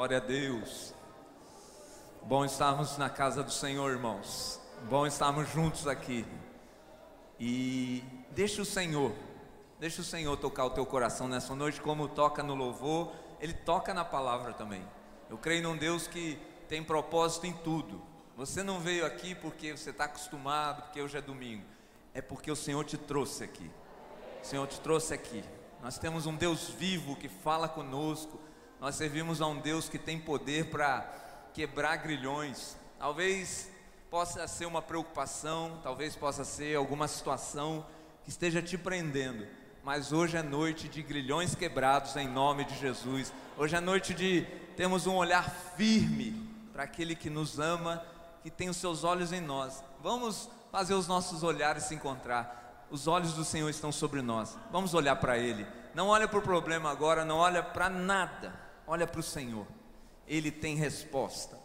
Glória a Deus. Bom estarmos na casa do Senhor, irmãos. Bom estarmos juntos aqui. E deixa o Senhor, deixa o Senhor tocar o teu coração nessa noite, como toca no louvor, Ele toca na palavra também. Eu creio num Deus que tem propósito em tudo. Você não veio aqui porque você está acostumado, porque hoje é domingo. É porque o Senhor te trouxe aqui. O Senhor te trouxe aqui. Nós temos um Deus vivo que fala conosco. Nós servimos a um Deus que tem poder para quebrar grilhões. Talvez possa ser uma preocupação, talvez possa ser alguma situação que esteja te prendendo. Mas hoje é noite de grilhões quebrados em nome de Jesus. Hoje é noite de termos um olhar firme para aquele que nos ama, que tem os seus olhos em nós. Vamos fazer os nossos olhares se encontrar os olhos do Senhor estão sobre nós. Vamos olhar para Ele. Não olha para o problema agora, não olha para nada. Olha para o Senhor. Ele tem resposta.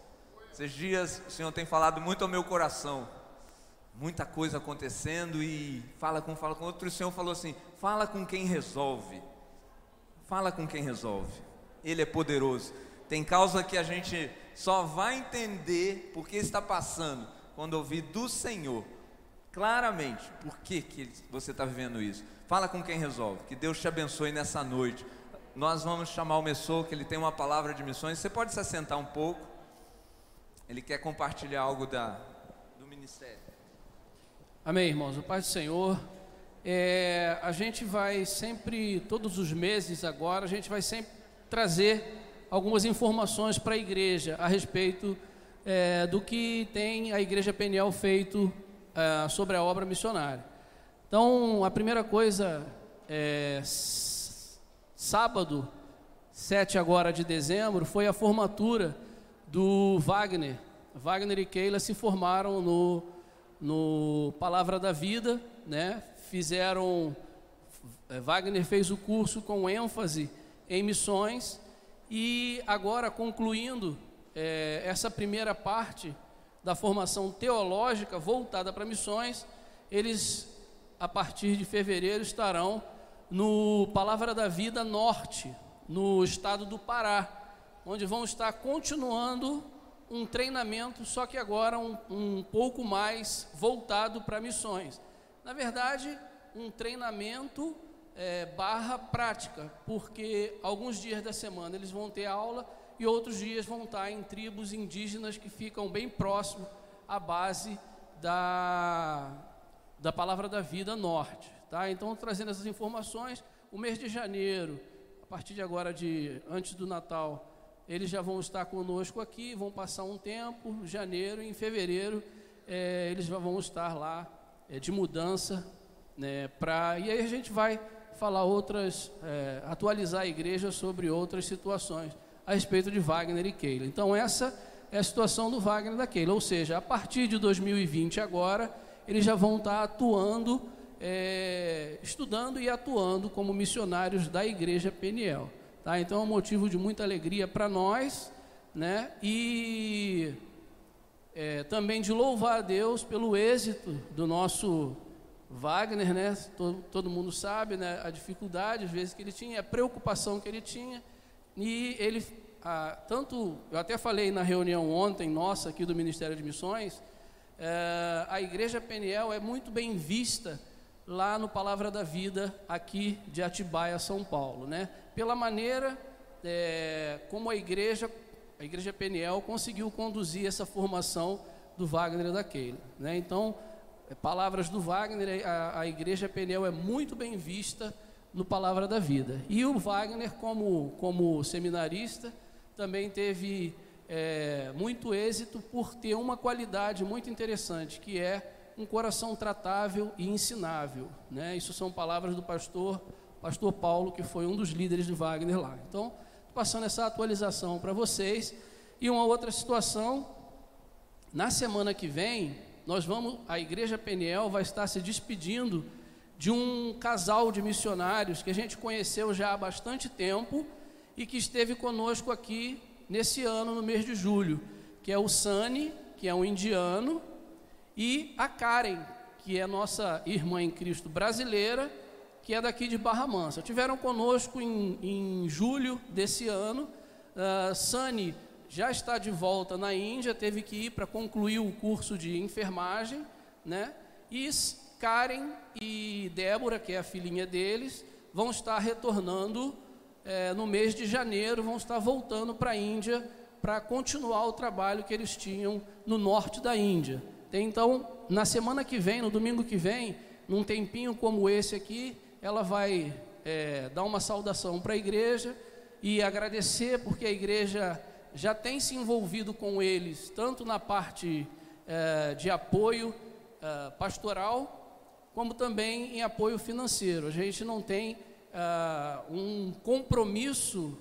Esses dias o Senhor tem falado muito ao meu coração. Muita coisa acontecendo e fala com, fala com outro. O Senhor falou assim: fala com quem resolve. Fala com quem resolve. Ele é poderoso. Tem causa que a gente só vai entender porque está passando quando ouvir do Senhor claramente por que, que você está vivendo isso. Fala com quem resolve. Que Deus te abençoe nessa noite. Nós vamos chamar o Messou, que ele tem uma palavra de missões. Você pode se assentar um pouco. Ele quer compartilhar algo da, do ministério. Amém, irmãos. O Pai do Senhor. É, a gente vai sempre, todos os meses agora, a gente vai sempre trazer algumas informações para a igreja a respeito é, do que tem a Igreja Peniel feito uh, sobre a obra missionária. Então, a primeira coisa é sábado, 7 agora de dezembro, foi a formatura do Wagner. Wagner e Keila se formaram no, no Palavra da Vida, né? Fizeram eh, Wagner fez o curso com ênfase em missões e agora concluindo é, essa primeira parte da formação teológica voltada para missões, eles, a partir de fevereiro, estarão no Palavra da Vida Norte, no estado do Pará, onde vão estar continuando um treinamento, só que agora um, um pouco mais voltado para missões. Na verdade, um treinamento é, barra prática, porque alguns dias da semana eles vão ter aula e outros dias vão estar em tribos indígenas que ficam bem próximo à base da, da Palavra da Vida Norte. Tá? Então, trazendo essas informações, o mês de janeiro, a partir de agora, de antes do Natal, eles já vão estar conosco aqui, vão passar um tempo, janeiro, e em fevereiro é, eles já vão estar lá é, de mudança, né, pra, e aí a gente vai falar outras, é, atualizar a igreja sobre outras situações a respeito de Wagner e Keila. Então, essa é a situação do Wagner e da Keila. Ou seja, a partir de 2020 agora, eles já vão estar atuando, é, estudando e atuando como missionários da Igreja Peniel. Tá? Então, é um motivo de muita alegria para nós, né? E é, também de louvar a Deus pelo êxito do nosso Wagner, né? Todo, todo mundo sabe, né? A dificuldade às vezes que ele tinha, a preocupação que ele tinha e ele, ah, tanto, eu até falei na reunião ontem nossa aqui do Ministério de Missões, eh, a Igreja Peniel é muito bem vista lá no Palavra da Vida, aqui de Atibaia, São Paulo, né? Pela maneira eh, como a igreja, a Igreja Peniel conseguiu conduzir essa formação do Wagner e da Keila, né? Então, eh, palavras do Wagner, a, a Igreja Peniel é muito bem vista no Palavra da Vida. E o Wagner, como, como seminarista, também teve é, muito êxito por ter uma qualidade muito interessante, que é um coração tratável e ensinável. Né? Isso são palavras do pastor, pastor Paulo, que foi um dos líderes de Wagner lá. Então, passando essa atualização para vocês. E uma outra situação, na semana que vem, nós vamos, a Igreja Peniel vai estar se despedindo de um casal de missionários que a gente conheceu já há bastante tempo e que esteve conosco aqui nesse ano, no mês de julho, que é o Sani, que é um indiano, e a Karen, que é nossa irmã em Cristo brasileira, que é daqui de Barra Mansa. Tiveram conosco em, em julho desse ano, Uh, Sani já está de volta na Índia, teve que ir para concluir o curso de enfermagem, né? E Karen e Débora, que é a filhinha deles, vão estar retornando é, no mês de janeiro, vão estar voltando para a Índia para continuar o trabalho que eles tinham no norte da Índia. Então, na semana que vem, no domingo que vem, num tempinho como esse aqui, ela vai é, dar uma saudação para a igreja e agradecer, porque a igreja já tem se envolvido com eles, tanto na parte é, de apoio é, pastoral, como também em apoio financeiro. A gente não tem é, um compromisso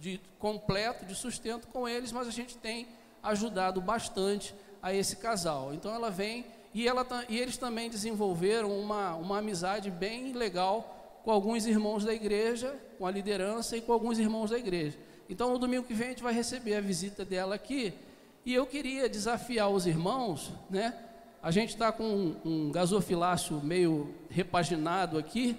de, completo de sustento com eles, mas a gente tem ajudado bastante a esse casal. Então ela vem e, ela, e eles também desenvolveram uma, uma amizade bem legal com alguns irmãos da igreja, com a liderança e com alguns irmãos da igreja. Então no domingo que vem a gente vai receber a visita dela aqui e eu queria desafiar os irmãos, né? A gente está com um, um gasofilácio meio repaginado aqui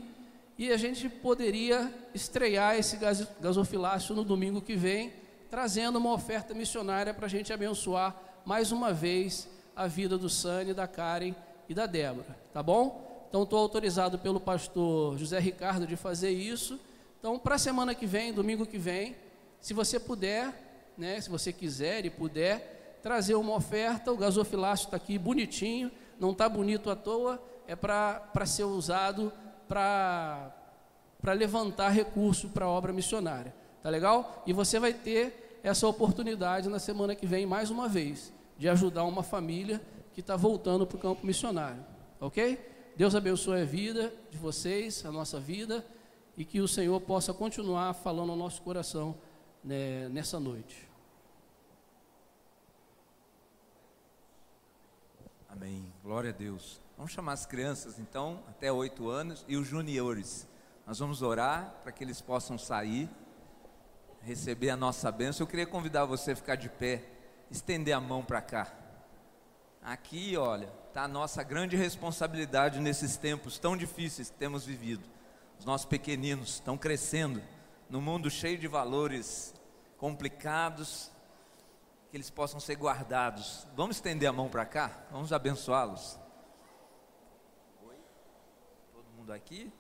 e a gente poderia estrear esse gasofilácio no domingo que vem, trazendo uma oferta missionária para a gente abençoar mais uma vez a vida do Sani, da Karen e da Débora, tá bom? Então estou autorizado pelo pastor José Ricardo de fazer isso. Então, para a semana que vem, domingo que vem, se você puder, né, se você quiser e puder, trazer uma oferta, o gasofilácio está aqui bonitinho, não está bonito à toa, é para ser usado para levantar recurso para a obra missionária. Tá legal? E você vai ter essa oportunidade na semana que vem mais uma vez de ajudar uma família que está voltando para o campo missionário. Ok? Deus abençoe a vida de vocês, a nossa vida, e que o Senhor possa continuar falando ao nosso coração né, nessa noite. Amém. Glória a Deus. Vamos chamar as crianças, então, até oito anos, e os juniores. Nós vamos orar para que eles possam sair, receber a nossa bênção. Eu queria convidar você a ficar de pé estender a mão para cá. Aqui, olha, está a nossa grande responsabilidade nesses tempos tão difíceis que temos vivido. Os nossos pequeninos estão crescendo no mundo cheio de valores complicados, que eles possam ser guardados. Vamos estender a mão para cá? Vamos abençoá-los. Oi? Todo mundo aqui?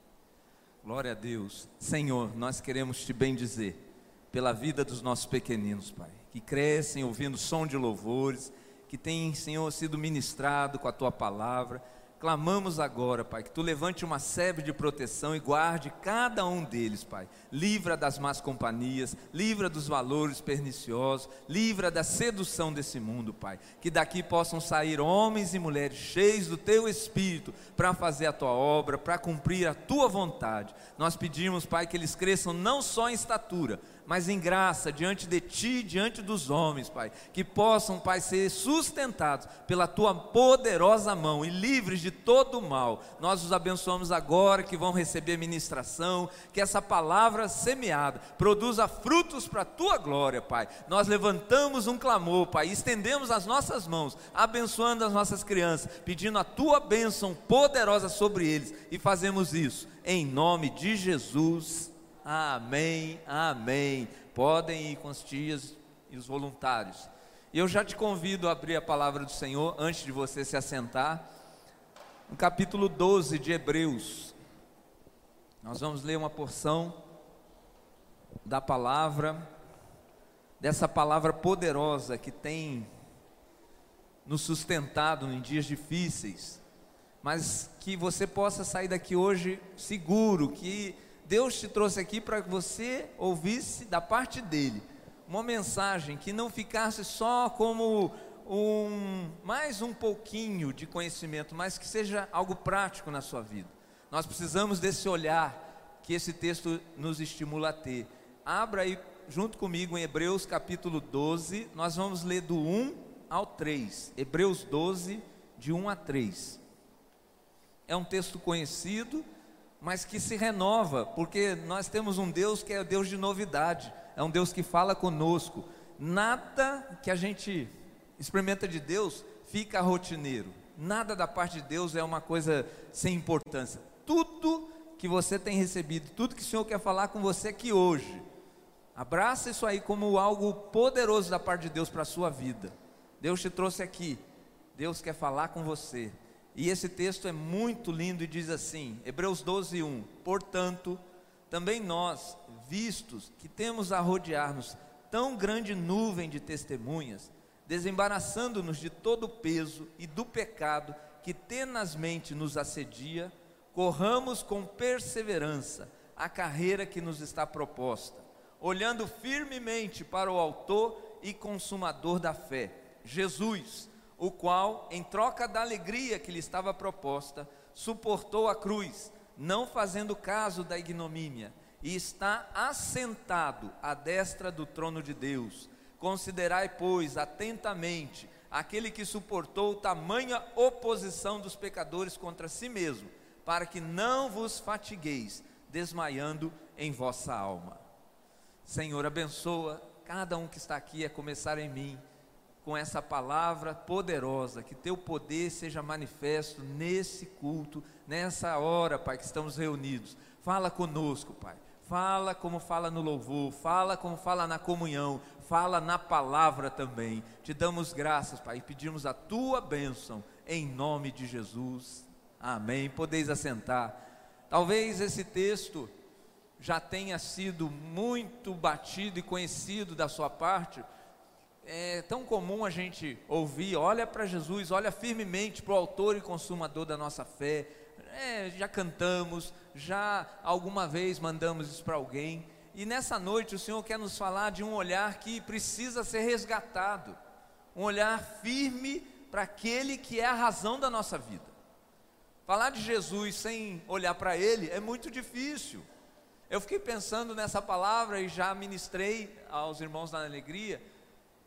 Glória a Deus. Senhor, nós queremos te bendizer pela vida dos nossos pequeninos, Pai que crescem ouvindo som de louvores, que têm, Senhor, sido ministrado com a tua palavra. Clamamos agora, Pai, que tu levante uma sebe de proteção e guarde cada um deles, Pai. Livra das más companhias, livra dos valores perniciosos, livra da sedução desse mundo, Pai. Que daqui possam sair homens e mulheres cheios do teu espírito para fazer a tua obra, para cumprir a tua vontade. Nós pedimos, Pai, que eles cresçam não só em estatura, mas em graça diante de ti, diante dos homens, Pai, que possam, Pai, ser sustentados pela tua poderosa mão e livres de todo o mal. Nós os abençoamos agora que vão receber ministração, que essa palavra semeada produza frutos para a tua glória, Pai. Nós levantamos um clamor, Pai, e estendemos as nossas mãos, abençoando as nossas crianças, pedindo a tua bênção poderosa sobre eles, e fazemos isso em nome de Jesus. Amém, amém. Podem ir com as tias e os voluntários. E eu já te convido a abrir a palavra do Senhor antes de você se assentar. No capítulo 12 de Hebreus. Nós vamos ler uma porção da palavra, dessa palavra poderosa que tem nos sustentado em dias difíceis, mas que você possa sair daqui hoje seguro que Deus te trouxe aqui para que você ouvisse da parte dele uma mensagem que não ficasse só como um mais um pouquinho de conhecimento, mas que seja algo prático na sua vida. Nós precisamos desse olhar que esse texto nos estimula a ter. Abra aí junto comigo em Hebreus capítulo 12, nós vamos ler do 1 ao 3. Hebreus 12, de 1 a 3. É um texto conhecido, mas que se renova, porque nós temos um Deus que é Deus de novidade, é um Deus que fala conosco. Nada que a gente experimenta de Deus fica rotineiro, nada da parte de Deus é uma coisa sem importância. Tudo que você tem recebido, tudo que o Senhor quer falar com você aqui hoje, Abraça isso aí como algo poderoso da parte de Deus para a sua vida. Deus te trouxe aqui. Deus quer falar com você. E esse texto é muito lindo e diz assim, Hebreus 12, 1: Portanto, também nós, vistos que temos a rodear-nos tão grande nuvem de testemunhas, desembaraçando-nos de todo o peso e do pecado que tenazmente nos assedia, corramos com perseverança a carreira que nos está proposta, olhando firmemente para o Autor e Consumador da fé, Jesus, o qual, em troca da alegria que lhe estava proposta, suportou a cruz, não fazendo caso da ignomínia, e está assentado à destra do trono de Deus. Considerai, pois, atentamente aquele que suportou tamanha oposição dos pecadores contra si mesmo, para que não vos fatigueis, desmaiando em vossa alma. Senhor, abençoa cada um que está aqui a começar em mim com essa palavra poderosa, que teu poder seja manifesto nesse culto, nessa hora, Pai, que estamos reunidos. Fala conosco, Pai. Fala como fala no louvor, fala como fala na comunhão, fala na palavra também. Te damos graças, Pai, e pedimos a tua bênção em nome de Jesus. Amém. Podeis assentar. Talvez esse texto já tenha sido muito batido e conhecido da sua parte. É tão comum a gente ouvir: olha para Jesus, olha firmemente para o Autor e Consumador da nossa fé. É, já cantamos, já alguma vez mandamos isso para alguém. E nessa noite o Senhor quer nos falar de um olhar que precisa ser resgatado, um olhar firme para aquele que é a razão da nossa vida. Falar de Jesus sem olhar para Ele é muito difícil. Eu fiquei pensando nessa palavra e já ministrei aos irmãos na alegria,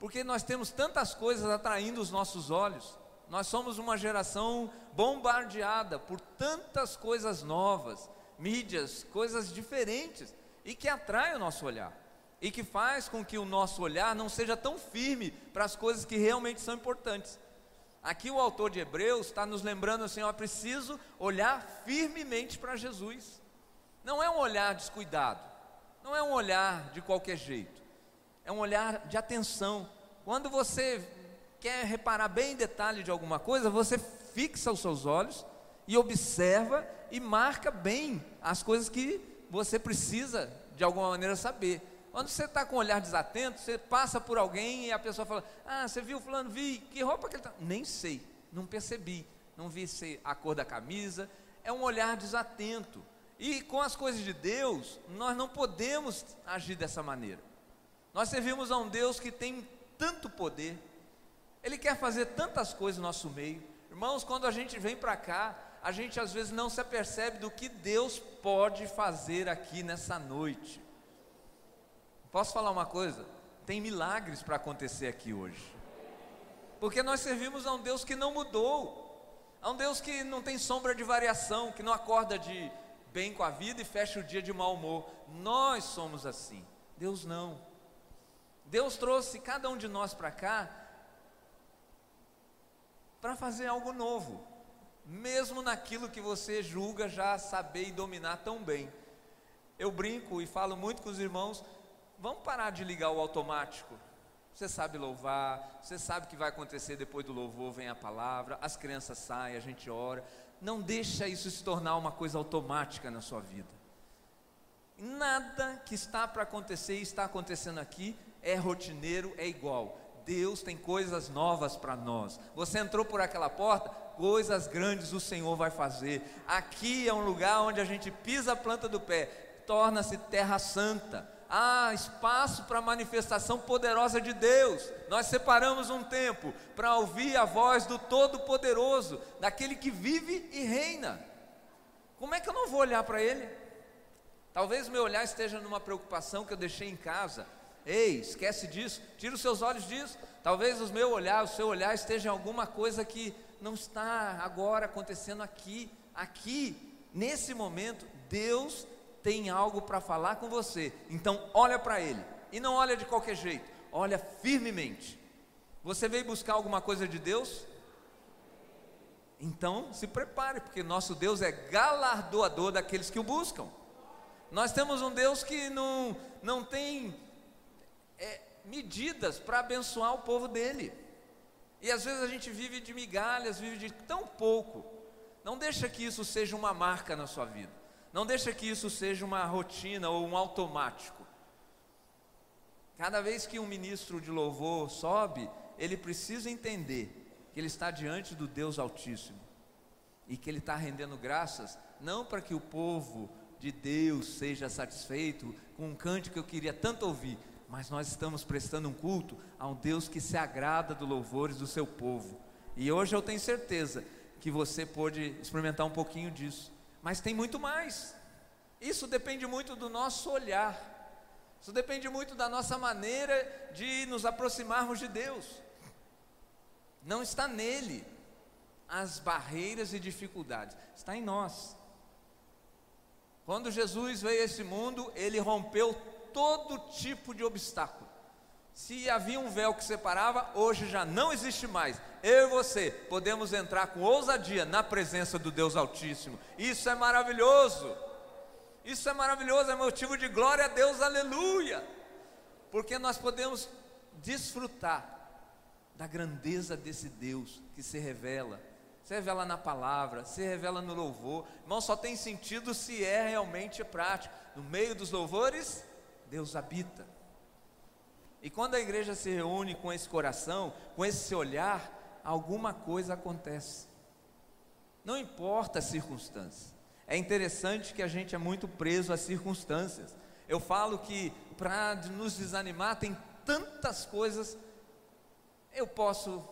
porque nós temos tantas coisas atraindo os nossos olhos. Nós somos uma geração bombardeada por tantas coisas novas, mídias, coisas diferentes e que atrai o nosso olhar e que faz com que o nosso olhar não seja tão firme para as coisas que realmente são importantes. Aqui o autor de Hebreus está nos lembrando assim: ó, preciso olhar firmemente para Jesus. Não é um olhar descuidado, não é um olhar de qualquer jeito, é um olhar de atenção. Quando você quer reparar bem em detalhe de alguma coisa, você fixa os seus olhos e observa e marca bem as coisas que você precisa de alguma maneira saber. Quando você está com o olhar desatento, você passa por alguém e a pessoa fala: Ah, você viu fulano? Vi, que roupa que ele está? Nem sei, não percebi, não vi se a cor da camisa. É um olhar desatento. E com as coisas de Deus, nós não podemos agir dessa maneira. Nós servimos a um Deus que tem tanto poder, Ele quer fazer tantas coisas no nosso meio. Irmãos, quando a gente vem para cá, a gente às vezes não se apercebe do que Deus pode fazer aqui nessa noite. Posso falar uma coisa? Tem milagres para acontecer aqui hoje. Porque nós servimos a um Deus que não mudou, a um Deus que não tem sombra de variação, que não acorda de bem com a vida e fecha o dia de mau humor. Nós somos assim, Deus não. Deus trouxe cada um de nós para cá para fazer algo novo mesmo naquilo que você julga já saber e dominar tão bem. Eu brinco e falo muito com os irmãos, vamos parar de ligar o automático. Você sabe louvar, você sabe o que vai acontecer depois do louvor, vem a palavra, as crianças saem, a gente ora. Não deixa isso se tornar uma coisa automática na sua vida. Nada que está para acontecer e está acontecendo aqui é rotineiro, é igual. Deus tem coisas novas para nós. Você entrou por aquela porta, coisas grandes o Senhor vai fazer. Aqui é um lugar onde a gente pisa a planta do pé, torna-se terra santa. Há espaço para a manifestação poderosa de Deus. Nós separamos um tempo para ouvir a voz do Todo-Poderoso, daquele que vive e reina. Como é que eu não vou olhar para Ele? Talvez meu olhar esteja numa preocupação que eu deixei em casa. Ei, esquece disso, tira os seus olhos disso. Talvez o meu olhar, o seu olhar esteja em alguma coisa que não está agora acontecendo aqui. Aqui, nesse momento, Deus tem algo para falar com você. Então, olha para Ele. E não olha de qualquer jeito, olha firmemente. Você veio buscar alguma coisa de Deus? Então, se prepare, porque nosso Deus é galardoador daqueles que o buscam. Nós temos um Deus que não, não tem medidas para abençoar o povo dele. E às vezes a gente vive de migalhas, vive de tão pouco. Não deixa que isso seja uma marca na sua vida. Não deixa que isso seja uma rotina ou um automático. Cada vez que um ministro de louvor sobe, ele precisa entender que ele está diante do Deus Altíssimo e que ele está rendendo graças, não para que o povo de Deus seja satisfeito com um cântico que eu queria tanto ouvir, mas nós estamos prestando um culto a um Deus que se agrada dos louvores do seu povo. E hoje eu tenho certeza que você pôde experimentar um pouquinho disso, mas tem muito mais. Isso depende muito do nosso olhar. Isso depende muito da nossa maneira de nos aproximarmos de Deus. Não está nele as barreiras e dificuldades, está em nós. Quando Jesus veio a esse mundo, ele rompeu todo tipo de obstáculo. Se havia um véu que separava, hoje já não existe mais. Eu e você podemos entrar com ousadia na presença do Deus Altíssimo. Isso é maravilhoso. Isso é maravilhoso, é motivo de glória a Deus, aleluia. Porque nós podemos desfrutar da grandeza desse Deus que se revela, se revela na palavra, se revela no louvor. Irmão, só tem sentido se é realmente prático. No meio dos louvores, Deus habita. E quando a igreja se reúne com esse coração, com esse olhar, alguma coisa acontece. Não importa a circunstância. É interessante que a gente é muito preso às circunstâncias. Eu falo que para nos desanimar tem tantas coisas. Eu posso,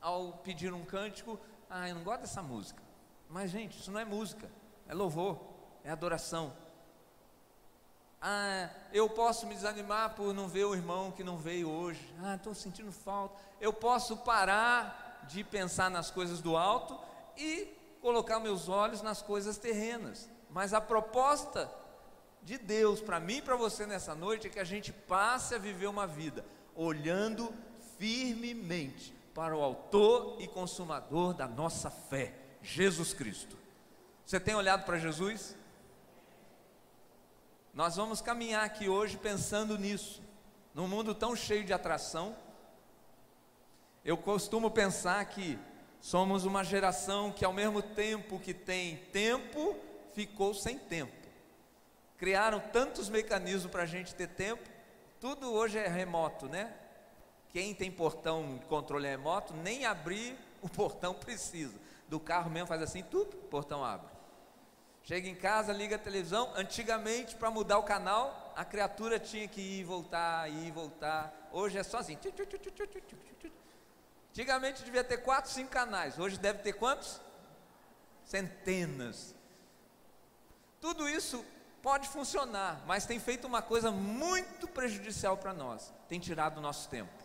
ao pedir um cântico, ah, eu não gosto dessa música. Mas, gente, isso não é música, é louvor, é adoração. Ah, eu posso me desanimar por não ver o irmão que não veio hoje. Ah, estou sentindo falta. Eu posso parar de pensar nas coisas do alto e colocar meus olhos nas coisas terrenas. Mas a proposta de Deus para mim e para você nessa noite é que a gente passe a viver uma vida olhando firmemente para o autor e consumador da nossa fé, Jesus Cristo. Você tem olhado para Jesus? Nós vamos caminhar aqui hoje pensando nisso. Num mundo tão cheio de atração, eu costumo pensar que Somos uma geração que, ao mesmo tempo que tem tempo, ficou sem tempo. Criaram tantos mecanismos para a gente ter tempo, tudo hoje é remoto, né? Quem tem portão de controle remoto, nem abrir o portão precisa. Do carro mesmo faz assim, tudo, portão abre. Chega em casa, liga a televisão. Antigamente, para mudar o canal, a criatura tinha que ir, voltar, ir, voltar. Hoje é só assim. Antigamente devia ter quatro, cinco canais, hoje deve ter quantos? Centenas. Tudo isso pode funcionar, mas tem feito uma coisa muito prejudicial para nós: tem tirado o nosso tempo.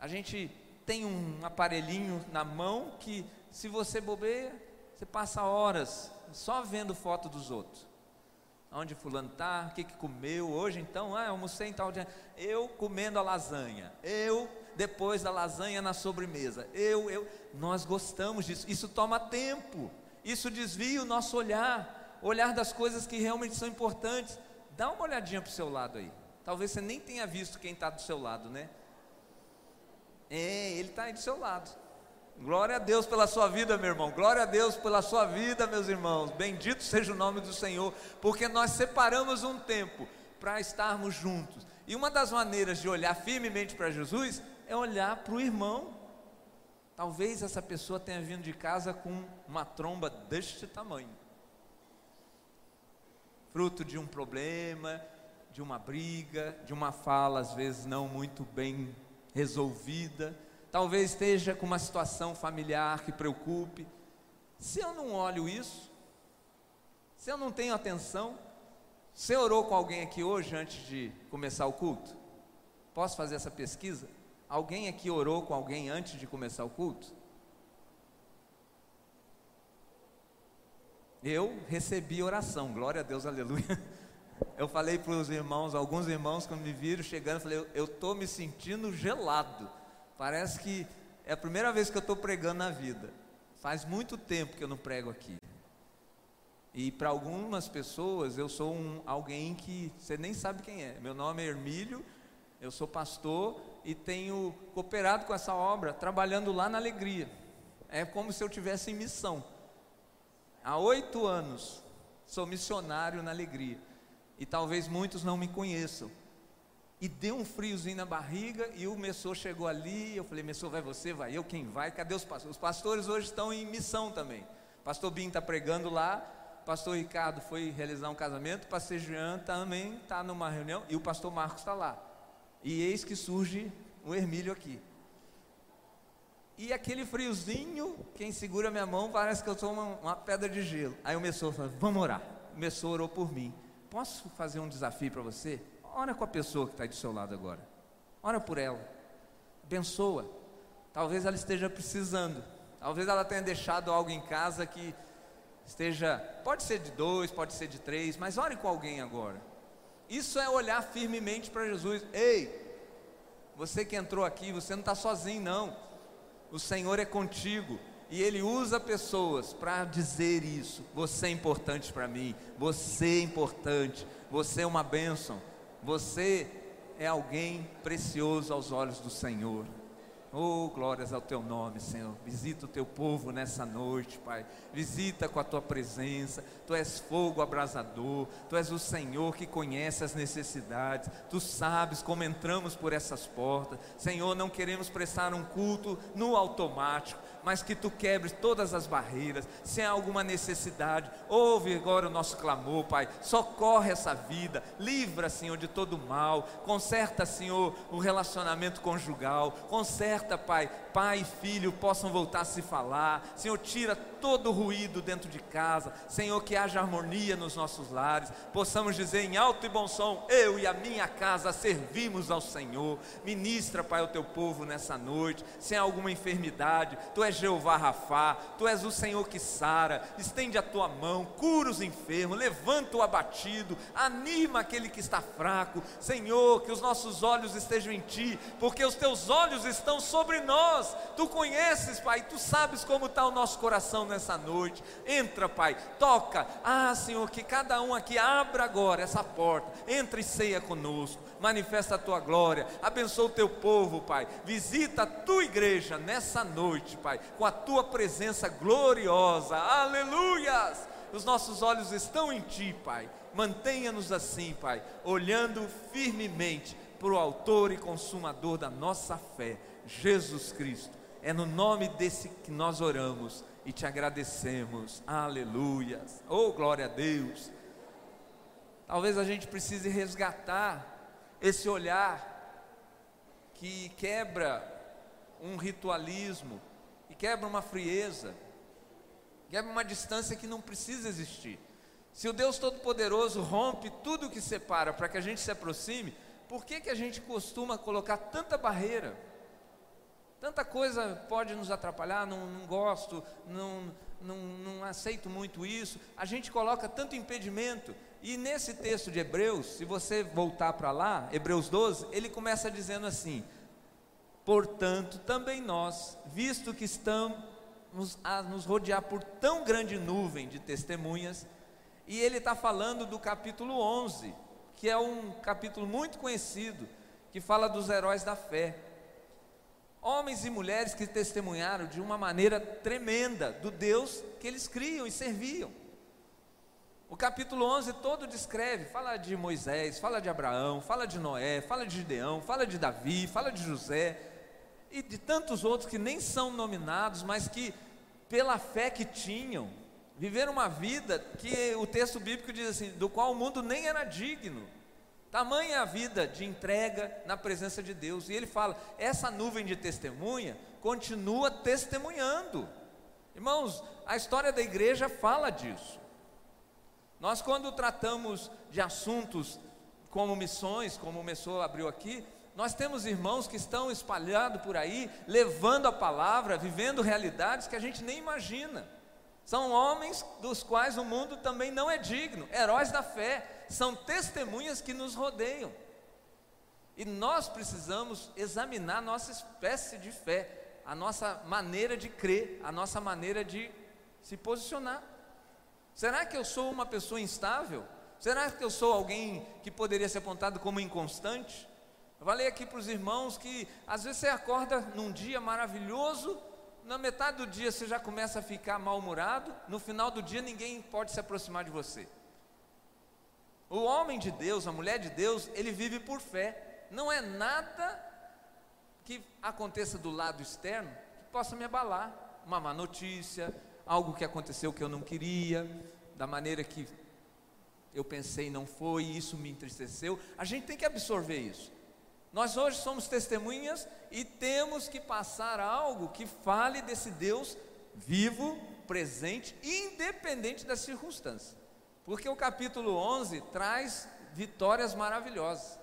A gente tem um aparelhinho na mão que, se você bobeia, você passa horas só vendo foto dos outros. Onde fulano está, o que, que comeu hoje então, ah, almocei em tal dia. Eu comendo a lasanha, eu depois da lasanha na sobremesa. Eu, eu, nós gostamos disso. Isso toma tempo. Isso desvia o nosso olhar, olhar das coisas que realmente são importantes. Dá uma olhadinha para o seu lado aí. Talvez você nem tenha visto quem está do seu lado, né? É, ele está aí do seu lado. Glória a Deus pela sua vida, meu irmão. Glória a Deus pela sua vida, meus irmãos. Bendito seja o nome do Senhor, porque nós separamos um tempo para estarmos juntos. E uma das maneiras de olhar firmemente para Jesus é olhar para o irmão. Talvez essa pessoa tenha vindo de casa com uma tromba deste tamanho fruto de um problema, de uma briga, de uma fala às vezes não muito bem resolvida. Talvez esteja com uma situação familiar que preocupe. Se eu não olho isso, se eu não tenho atenção, você orou com alguém aqui hoje antes de começar o culto? Posso fazer essa pesquisa? Alguém aqui orou com alguém antes de começar o culto? Eu recebi oração, glória a Deus, aleluia. Eu falei para os irmãos, alguns irmãos quando me viram chegando, eu falei, eu estou me sentindo gelado. Parece que é a primeira vez que eu estou pregando na vida. Faz muito tempo que eu não prego aqui. E para algumas pessoas eu sou um, alguém que você nem sabe quem é. Meu nome é Hermílio, eu sou pastor e tenho cooperado com essa obra, trabalhando lá na alegria. É como se eu tivesse em missão. Há oito anos sou missionário na alegria. E talvez muitos não me conheçam. E deu um friozinho na barriga e o Messor chegou ali. Eu falei, Messor, vai você, vai eu, quem vai? Cadê os pastores? Os pastores hoje estão em missão também. Pastor Bim está pregando lá, pastor Ricardo foi realizar um casamento, pastor Jean também está numa reunião e o pastor Marcos está lá. E eis que surge o Hermílio aqui. E aquele friozinho, quem segura minha mão parece que eu sou uma, uma pedra de gelo. Aí o Messor falou: Vamos orar. O Messor orou por mim. Posso fazer um desafio para você? Ora com a pessoa que está do seu lado agora. Ora por ela. Abençoa. Talvez ela esteja precisando. Talvez ela tenha deixado algo em casa que esteja. Pode ser de dois, pode ser de três, mas ore com alguém agora. Isso é olhar firmemente para Jesus. Ei, você que entrou aqui, você não está sozinho, não o Senhor é contigo. E Ele usa pessoas para dizer isso. Você é importante para mim. Você é importante. Você é uma bênção. Você é alguém precioso aos olhos do Senhor. Oh, glórias ao teu nome, Senhor. Visita o teu povo nessa noite, Pai. Visita com a tua presença. Tu és fogo abrasador. Tu és o Senhor que conhece as necessidades. Tu sabes como entramos por essas portas. Senhor, não queremos prestar um culto no automático mas que tu quebres todas as barreiras. Se há alguma necessidade, ouve agora o nosso clamor, Pai. Socorre essa vida, livra, Senhor, de todo mal. Conserta, Senhor, o relacionamento conjugal. Conserta, Pai, pai e filho possam voltar a se falar. Senhor, tira todo o ruído dentro de casa. Senhor, que haja harmonia nos nossos lares. Possamos dizer em alto e bom som: Eu e a minha casa servimos ao Senhor. Ministra, Pai, o teu povo nessa noite. Se há alguma enfermidade, tu és Jeová Rafá, tu és o Senhor que sara. Estende a tua mão, cura os enfermos, levanta o abatido, anima aquele que está fraco. Senhor, que os nossos olhos estejam em ti, porque os teus olhos estão sobre nós. Tu conheces, Pai, tu sabes como está o nosso coração nessa noite. Entra, Pai, toca. Ah, Senhor, que cada um aqui abra agora essa porta. Entra e ceia conosco. Manifesta a tua glória. Abençoa o teu povo, Pai. Visita a tua igreja nessa noite, Pai, com a tua presença gloriosa. Aleluias! Os nossos olhos estão em ti, Pai. Mantenha-nos assim, Pai, olhando firmemente para o Autor e Consumador da nossa fé, Jesus Cristo. É no nome desse que nós oramos e te agradecemos. Aleluias. Oh, glória a Deus. Talvez a gente precise resgatar esse olhar que quebra um ritualismo, que quebra uma frieza, quebra uma distância que não precisa existir. Se o Deus Todo-Poderoso rompe tudo o que separa para que a gente se aproxime, por que, que a gente costuma colocar tanta barreira? Tanta coisa pode nos atrapalhar, não, não gosto, não, não, não aceito muito isso. A gente coloca tanto impedimento. E nesse texto de Hebreus, se você voltar para lá, Hebreus 12, ele começa dizendo assim: Portanto, também nós, visto que estamos a nos rodear por tão grande nuvem de testemunhas, e ele está falando do capítulo 11, que é um capítulo muito conhecido, que fala dos heróis da fé homens e mulheres que testemunharam de uma maneira tremenda do Deus que eles criam e serviam. O capítulo 11 todo descreve, fala de Moisés, fala de Abraão, fala de Noé, fala de Gideão, fala de Davi, fala de José e de tantos outros que nem são nominados, mas que pela fé que tinham, viveram uma vida que o texto bíblico diz assim, do qual o mundo nem era digno. Tamanha a vida de entrega na presença de Deus. E ele fala: essa nuvem de testemunha continua testemunhando. Irmãos, a história da igreja fala disso. Nós, quando tratamos de assuntos como missões, como o Messor abriu aqui, nós temos irmãos que estão espalhados por aí, levando a palavra, vivendo realidades que a gente nem imagina. São homens dos quais o mundo também não é digno, heróis da fé, são testemunhas que nos rodeiam. E nós precisamos examinar nossa espécie de fé, a nossa maneira de crer, a nossa maneira de se posicionar. Será que eu sou uma pessoa instável? Será que eu sou alguém que poderia ser apontado como inconstante? Eu falei aqui para os irmãos que às vezes você acorda num dia maravilhoso, na metade do dia você já começa a ficar mal-humorado, no final do dia ninguém pode se aproximar de você. O homem de Deus, a mulher de Deus, ele vive por fé. Não é nada que aconteça do lado externo que possa me abalar. Uma má notícia, algo que aconteceu que eu não queria, da maneira que eu pensei não foi, isso me entristeceu. A gente tem que absorver isso. Nós hoje somos testemunhas e temos que passar algo que fale desse Deus vivo, presente, independente das circunstâncias. Porque o capítulo 11 traz vitórias maravilhosas.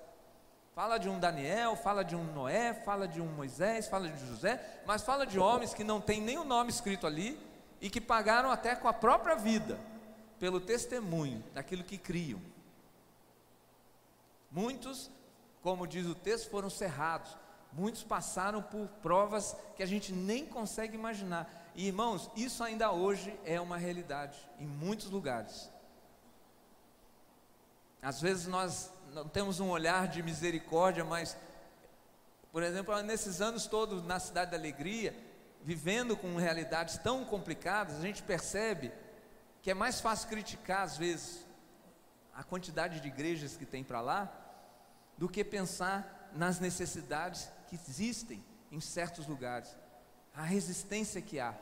Fala de um Daniel, fala de um Noé, fala de um Moisés, fala de José, mas fala de homens que não tem nem o nome escrito ali e que pagaram até com a própria vida pelo testemunho daquilo que criam. Muitos como diz o texto, foram cerrados. Muitos passaram por provas que a gente nem consegue imaginar. E irmãos, isso ainda hoje é uma realidade em muitos lugares. Às vezes nós não temos um olhar de misericórdia, mas, por exemplo, nesses anos todos na Cidade da Alegria, vivendo com realidades tão complicadas, a gente percebe que é mais fácil criticar, às vezes, a quantidade de igrejas que tem para lá, do que pensar nas necessidades que existem em certos lugares, a resistência que há,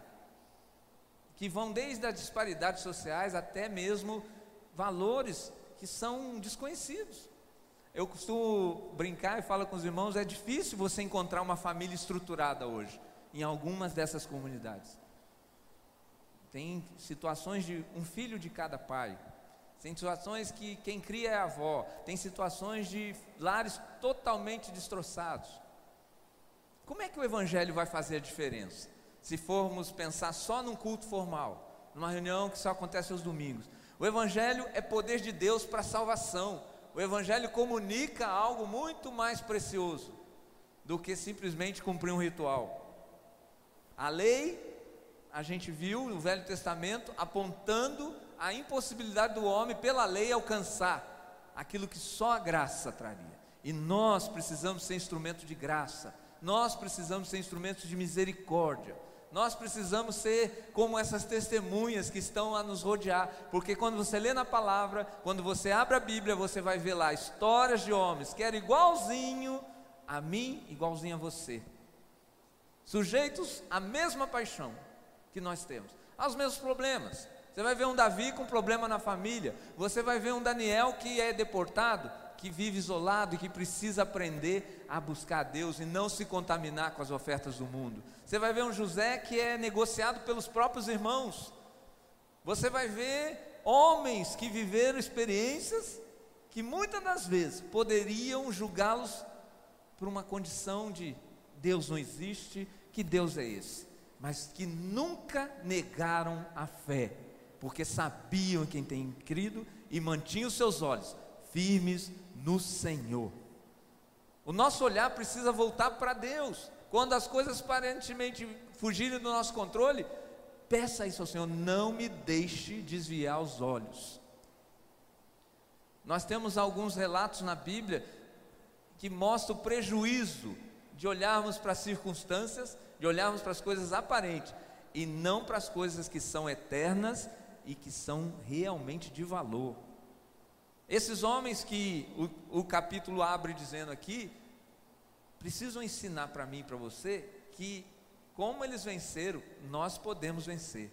que vão desde as disparidades sociais até mesmo valores que são desconhecidos. Eu costumo brincar e falo com os irmãos: é difícil você encontrar uma família estruturada hoje, em algumas dessas comunidades. Tem situações de um filho de cada pai, tem situações que quem cria é a avó, tem situações de lares totalmente destroçados. Como é que o Evangelho vai fazer a diferença? Se formos pensar só num culto formal, numa reunião que só acontece aos domingos. O Evangelho é poder de Deus para a salvação. O Evangelho comunica algo muito mais precioso do que simplesmente cumprir um ritual. A lei, a gente viu no Velho Testamento apontando a impossibilidade do homem, pela lei, alcançar aquilo que só a graça traria. E nós precisamos ser instrumento de graça, nós precisamos ser instrumentos de misericórdia, nós precisamos ser como essas testemunhas que estão a nos rodear, porque quando você lê na palavra, quando você abre a Bíblia, você vai ver lá histórias de homens que eram igualzinho a mim, igualzinho a você, sujeitos à mesma paixão que nós temos, aos mesmos problemas, você vai ver um Davi com problema na família. Você vai ver um Daniel que é deportado, que vive isolado e que precisa aprender a buscar a Deus e não se contaminar com as ofertas do mundo. Você vai ver um José que é negociado pelos próprios irmãos. Você vai ver homens que viveram experiências que muitas das vezes poderiam julgá-los por uma condição de Deus não existe, que Deus é esse, mas que nunca negaram a fé porque sabiam quem tem crido e mantinham seus olhos firmes no Senhor. O nosso olhar precisa voltar para Deus. Quando as coisas aparentemente fugirem do nosso controle, peça isso ao Senhor, não me deixe desviar os olhos. Nós temos alguns relatos na Bíblia que mostram o prejuízo de olharmos para as circunstâncias, de olharmos para as coisas aparentes e não para as coisas que são eternas e que são realmente de valor. Esses homens que o, o capítulo abre dizendo aqui, precisam ensinar para mim e para você que, como eles venceram, nós podemos vencer.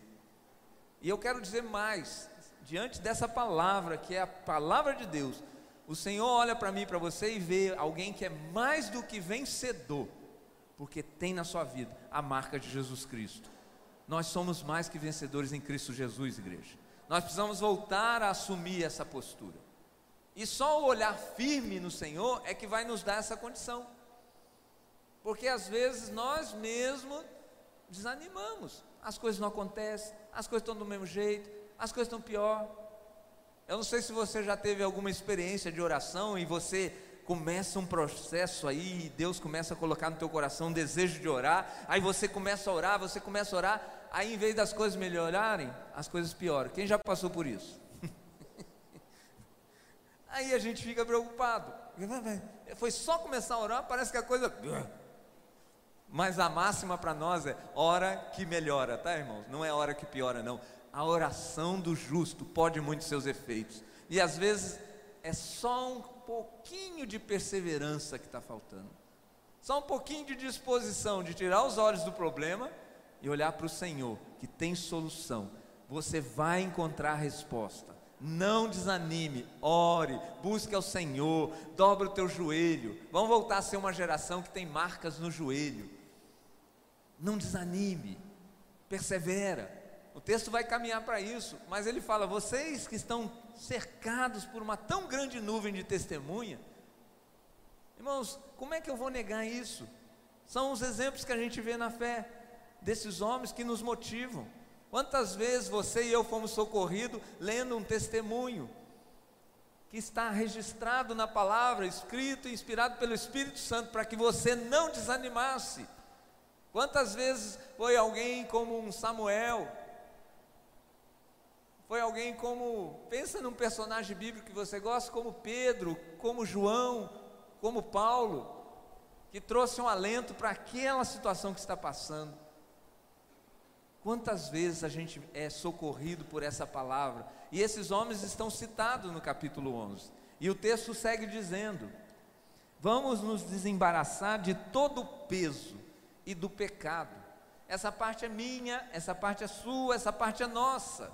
E eu quero dizer mais, diante dessa palavra, que é a palavra de Deus, o Senhor olha para mim e para você e vê alguém que é mais do que vencedor, porque tem na sua vida a marca de Jesus Cristo. Nós somos mais que vencedores em Cristo Jesus, igreja. Nós precisamos voltar a assumir essa postura. E só o olhar firme no Senhor é que vai nos dar essa condição. Porque às vezes nós mesmos desanimamos. As coisas não acontecem, as coisas estão do mesmo jeito, as coisas estão pior. Eu não sei se você já teve alguma experiência de oração e você começa um processo aí, Deus começa a colocar no teu coração um desejo de orar, aí você começa a orar, você começa a orar, Aí, em vez das coisas melhorarem, as coisas pioram. Quem já passou por isso? Aí a gente fica preocupado. Foi só começar a orar, parece que a coisa. Mas a máxima para nós é hora que melhora, tá, irmãos? Não é hora que piora, não. A oração do justo pode muito seus efeitos. E às vezes é só um pouquinho de perseverança que está faltando. Só um pouquinho de disposição de tirar os olhos do problema e olhar para o Senhor, que tem solução. Você vai encontrar a resposta. Não desanime, ore, busque ao Senhor, dobre o teu joelho. Vamos voltar a ser uma geração que tem marcas no joelho. Não desanime, persevera. O texto vai caminhar para isso, mas ele fala: vocês que estão cercados por uma tão grande nuvem de testemunha, irmãos, como é que eu vou negar isso? São os exemplos que a gente vê na fé desses homens que nos motivam. Quantas vezes você e eu fomos socorridos lendo um testemunho que está registrado na palavra, escrito e inspirado pelo Espírito Santo para que você não desanimasse? Quantas vezes foi alguém como um Samuel? Foi alguém como, pensa num personagem bíblico que você gosta, como Pedro, como João, como Paulo, que trouxe um alento para aquela situação que está passando. Quantas vezes a gente é socorrido por essa palavra? E esses homens estão citados no capítulo 11. E o texto segue dizendo: Vamos nos desembaraçar de todo o peso e do pecado. Essa parte é minha, essa parte é sua, essa parte é nossa.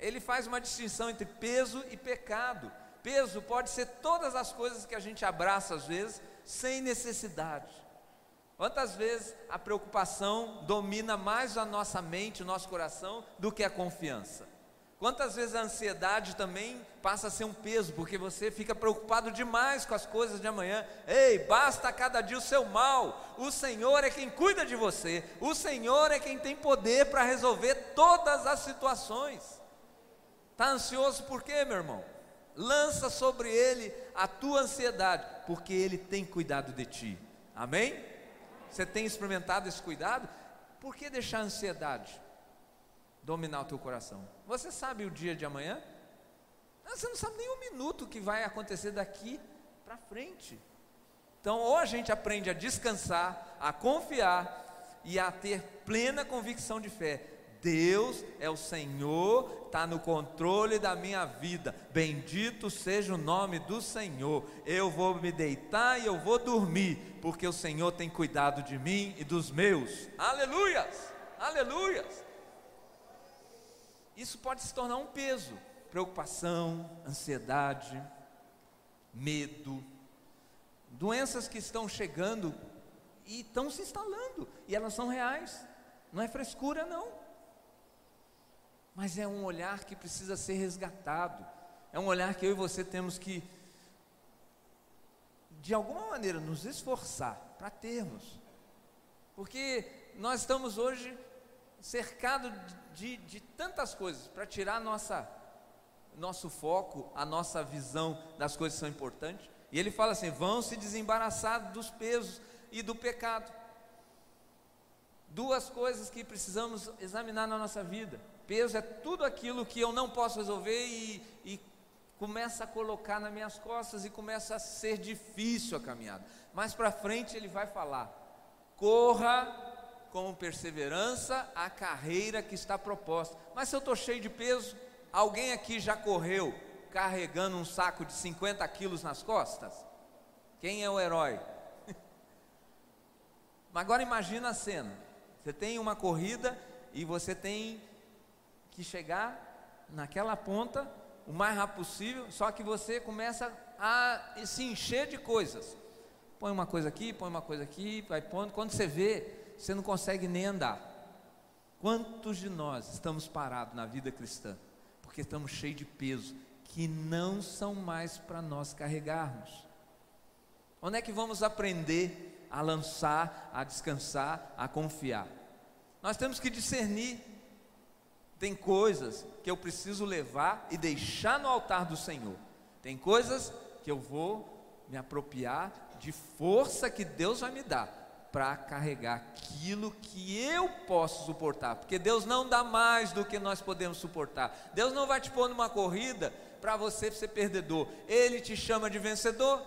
Ele faz uma distinção entre peso e pecado. Peso pode ser todas as coisas que a gente abraça às vezes, sem necessidade. Quantas vezes a preocupação domina mais a nossa mente, o nosso coração, do que a confiança? Quantas vezes a ansiedade também passa a ser um peso, porque você fica preocupado demais com as coisas de amanhã. Ei, basta cada dia o seu mal. O Senhor é quem cuida de você. O Senhor é quem tem poder para resolver todas as situações. Está ansioso por quê, meu irmão? Lança sobre ele a tua ansiedade, porque ele tem cuidado de ti. Amém? Você tem experimentado esse cuidado? Por que deixar a ansiedade dominar o teu coração? Você sabe o dia de amanhã? Você não sabe nem um minuto que vai acontecer daqui para frente. Então, ou a gente aprende a descansar, a confiar e a ter plena convicção de fé Deus é o Senhor, está no controle da minha vida. Bendito seja o nome do Senhor. Eu vou me deitar e eu vou dormir, porque o Senhor tem cuidado de mim e dos meus. Aleluias! Aleluias! Isso pode se tornar um peso, preocupação, ansiedade, medo, doenças que estão chegando e estão se instalando, e elas são reais. Não é frescura, não mas é um olhar que precisa ser resgatado. É um olhar que eu e você temos que, de alguma maneira, nos esforçar para termos. Porque nós estamos hoje cercados de, de, tantas coisas para tirar nossa, nosso foco, a nossa visão das coisas que são importantes. E ele fala assim: vão se desembaraçar dos pesos e do pecado. Duas coisas que precisamos examinar na nossa vida Peso é tudo aquilo que eu não posso resolver e, e começa a colocar nas minhas costas e começa a ser difícil a caminhada. Mais para frente ele vai falar: corra com perseverança a carreira que está proposta. Mas se eu estou cheio de peso, alguém aqui já correu carregando um saco de 50 quilos nas costas? Quem é o herói? Agora imagina a cena: você tem uma corrida e você tem que chegar naquela ponta o mais rápido possível, só que você começa a se encher de coisas. Põe uma coisa aqui, põe uma coisa aqui, vai pondo. Quando você vê, você não consegue nem andar. Quantos de nós estamos parados na vida cristã? Porque estamos cheios de peso que não são mais para nós carregarmos. Onde é que vamos aprender a lançar, a descansar, a confiar? Nós temos que discernir tem coisas que eu preciso levar e deixar no altar do Senhor. Tem coisas que eu vou me apropriar de força que Deus vai me dar para carregar aquilo que eu posso suportar, porque Deus não dá mais do que nós podemos suportar. Deus não vai te pôr numa corrida para você ser perdedor, Ele te chama de vencedor.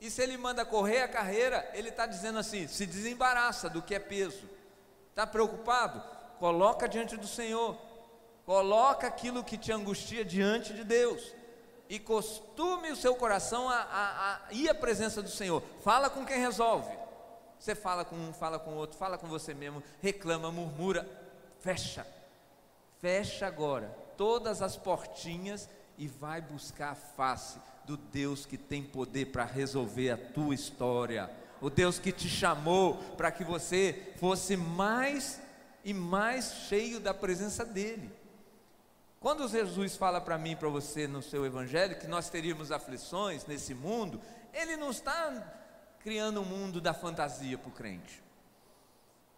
E se Ele manda correr a carreira, Ele está dizendo assim: se desembaraça do que é peso. Está preocupado? Coloca diante do Senhor, coloca aquilo que te angustia diante de Deus e costume o seu coração a, a, a, ir à presença do Senhor. Fala com quem resolve. Você fala com um, fala com outro, fala com você mesmo, reclama, murmura. Fecha. Fecha agora todas as portinhas e vai buscar a face do Deus que tem poder para resolver a tua história. O Deus que te chamou para que você fosse mais e mais cheio da presença dEle. Quando Jesus fala para mim, para você no seu evangelho, que nós teríamos aflições nesse mundo, ele não está criando um mundo da fantasia para o crente.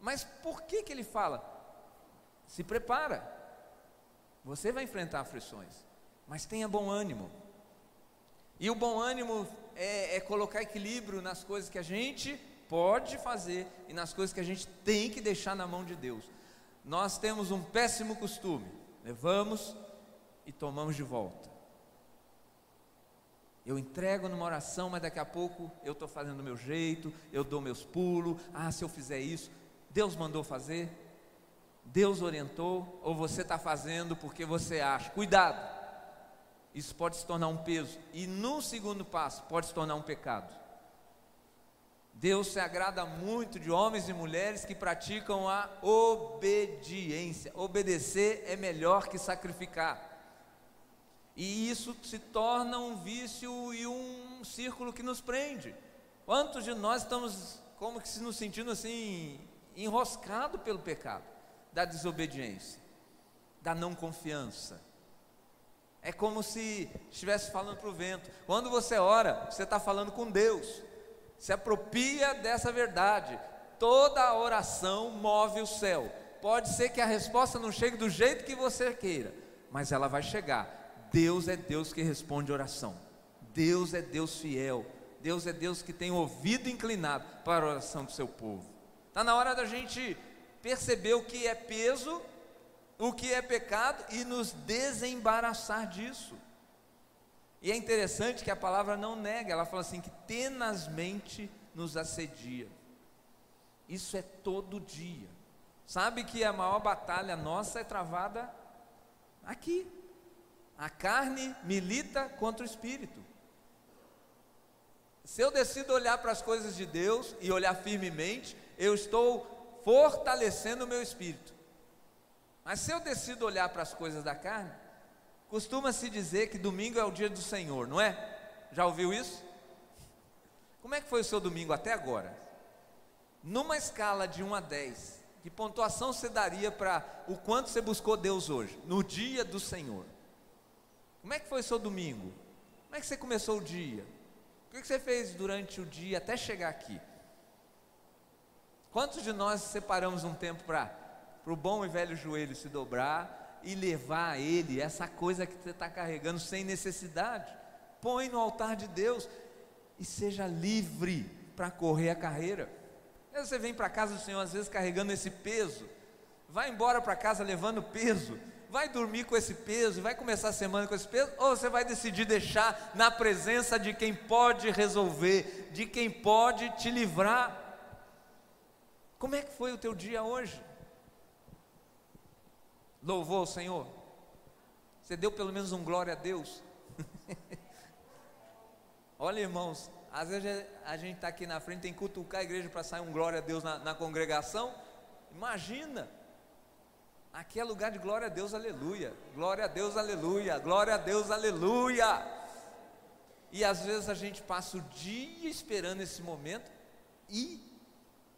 Mas por que, que ele fala? Se prepara, você vai enfrentar aflições, mas tenha bom ânimo. E o bom ânimo é, é colocar equilíbrio nas coisas que a gente pode fazer e nas coisas que a gente tem que deixar na mão de Deus. Nós temos um péssimo costume levamos e tomamos de volta. Eu entrego numa oração, mas daqui a pouco eu estou fazendo do meu jeito, eu dou meus pulos. Ah, se eu fizer isso, Deus mandou fazer, Deus orientou, ou você está fazendo porque você acha. Cuidado, isso pode se tornar um peso, e no segundo passo, pode se tornar um pecado. Deus se agrada muito de homens e mulheres que praticam a obediência. Obedecer é melhor que sacrificar. E isso se torna um vício e um círculo que nos prende. Quantos de nós estamos como que se nos sentindo assim enroscado pelo pecado, da desobediência, da não confiança? É como se estivesse falando para o vento. Quando você ora, você está falando com Deus se apropria dessa verdade. Toda oração move o céu. Pode ser que a resposta não chegue do jeito que você queira, mas ela vai chegar. Deus é Deus que responde oração. Deus é Deus fiel. Deus é Deus que tem ouvido inclinado para a oração do seu povo. Está na hora da gente perceber o que é peso, o que é pecado e nos desembaraçar disso. E é interessante que a palavra não nega, ela fala assim que tenazmente nos assedia. Isso é todo dia. Sabe que a maior batalha nossa é travada aqui. A carne milita contra o espírito. Se eu decido olhar para as coisas de Deus e olhar firmemente, eu estou fortalecendo o meu espírito. Mas se eu decido olhar para as coisas da carne, Costuma-se dizer que domingo é o dia do Senhor, não é? Já ouviu isso? Como é que foi o seu domingo até agora? Numa escala de 1 a 10, que pontuação você daria para o quanto você buscou Deus hoje, no dia do Senhor? Como é que foi o seu domingo? Como é que você começou o dia? O que você fez durante o dia até chegar aqui? Quantos de nós separamos um tempo para o bom e velho joelho se dobrar e levar a Ele essa coisa que você está carregando sem necessidade. Põe no altar de Deus e seja livre para correr a carreira. Você vem para casa do Senhor às vezes carregando esse peso, vai embora para casa levando peso, vai dormir com esse peso, vai começar a semana com esse peso, ou você vai decidir deixar na presença de quem pode resolver, de quem pode te livrar. Como é que foi o teu dia hoje? Louvou o Senhor? Você deu pelo menos um glória a Deus? Olha, irmãos, às vezes a gente está aqui na frente, tem que cutucar a igreja para sair um glória a Deus na, na congregação. Imagina, aqui é lugar de glória a Deus, aleluia. Glória a Deus, aleluia. Glória a Deus, aleluia. E às vezes a gente passa o dia esperando esse momento e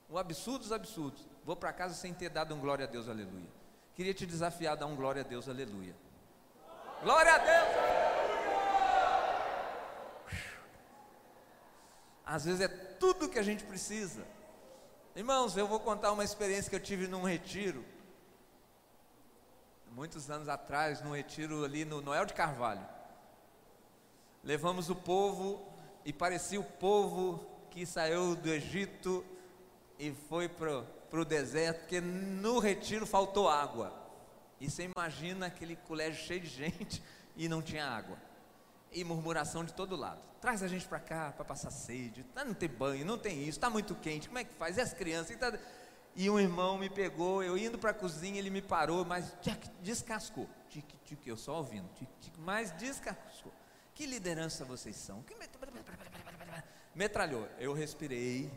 o absurdo dos absurdos. Vou para casa sem ter dado um glória a Deus, aleluia. Queria te desafiar a dar um glória a Deus, aleluia. Glória a Deus! Às vezes é tudo que a gente precisa. Irmãos, eu vou contar uma experiência que eu tive num retiro. Muitos anos atrás, num retiro ali no Noel de Carvalho. Levamos o povo e parecia o povo que saiu do Egito e foi para o deserto, porque no retiro faltou água. E você imagina aquele colégio cheio de gente e não tinha água. E murmuração de todo lado. Traz a gente para cá para passar sede. Ah, não tem banho, não tem isso, está muito quente. Como é que faz? E as crianças? E, tá... e um irmão me pegou, eu indo para a cozinha, ele me parou, mas descascou. Tic, tic, eu só ouvindo. Tic, tic, mas descascou. Que liderança vocês são? Que metralhou. Eu respirei.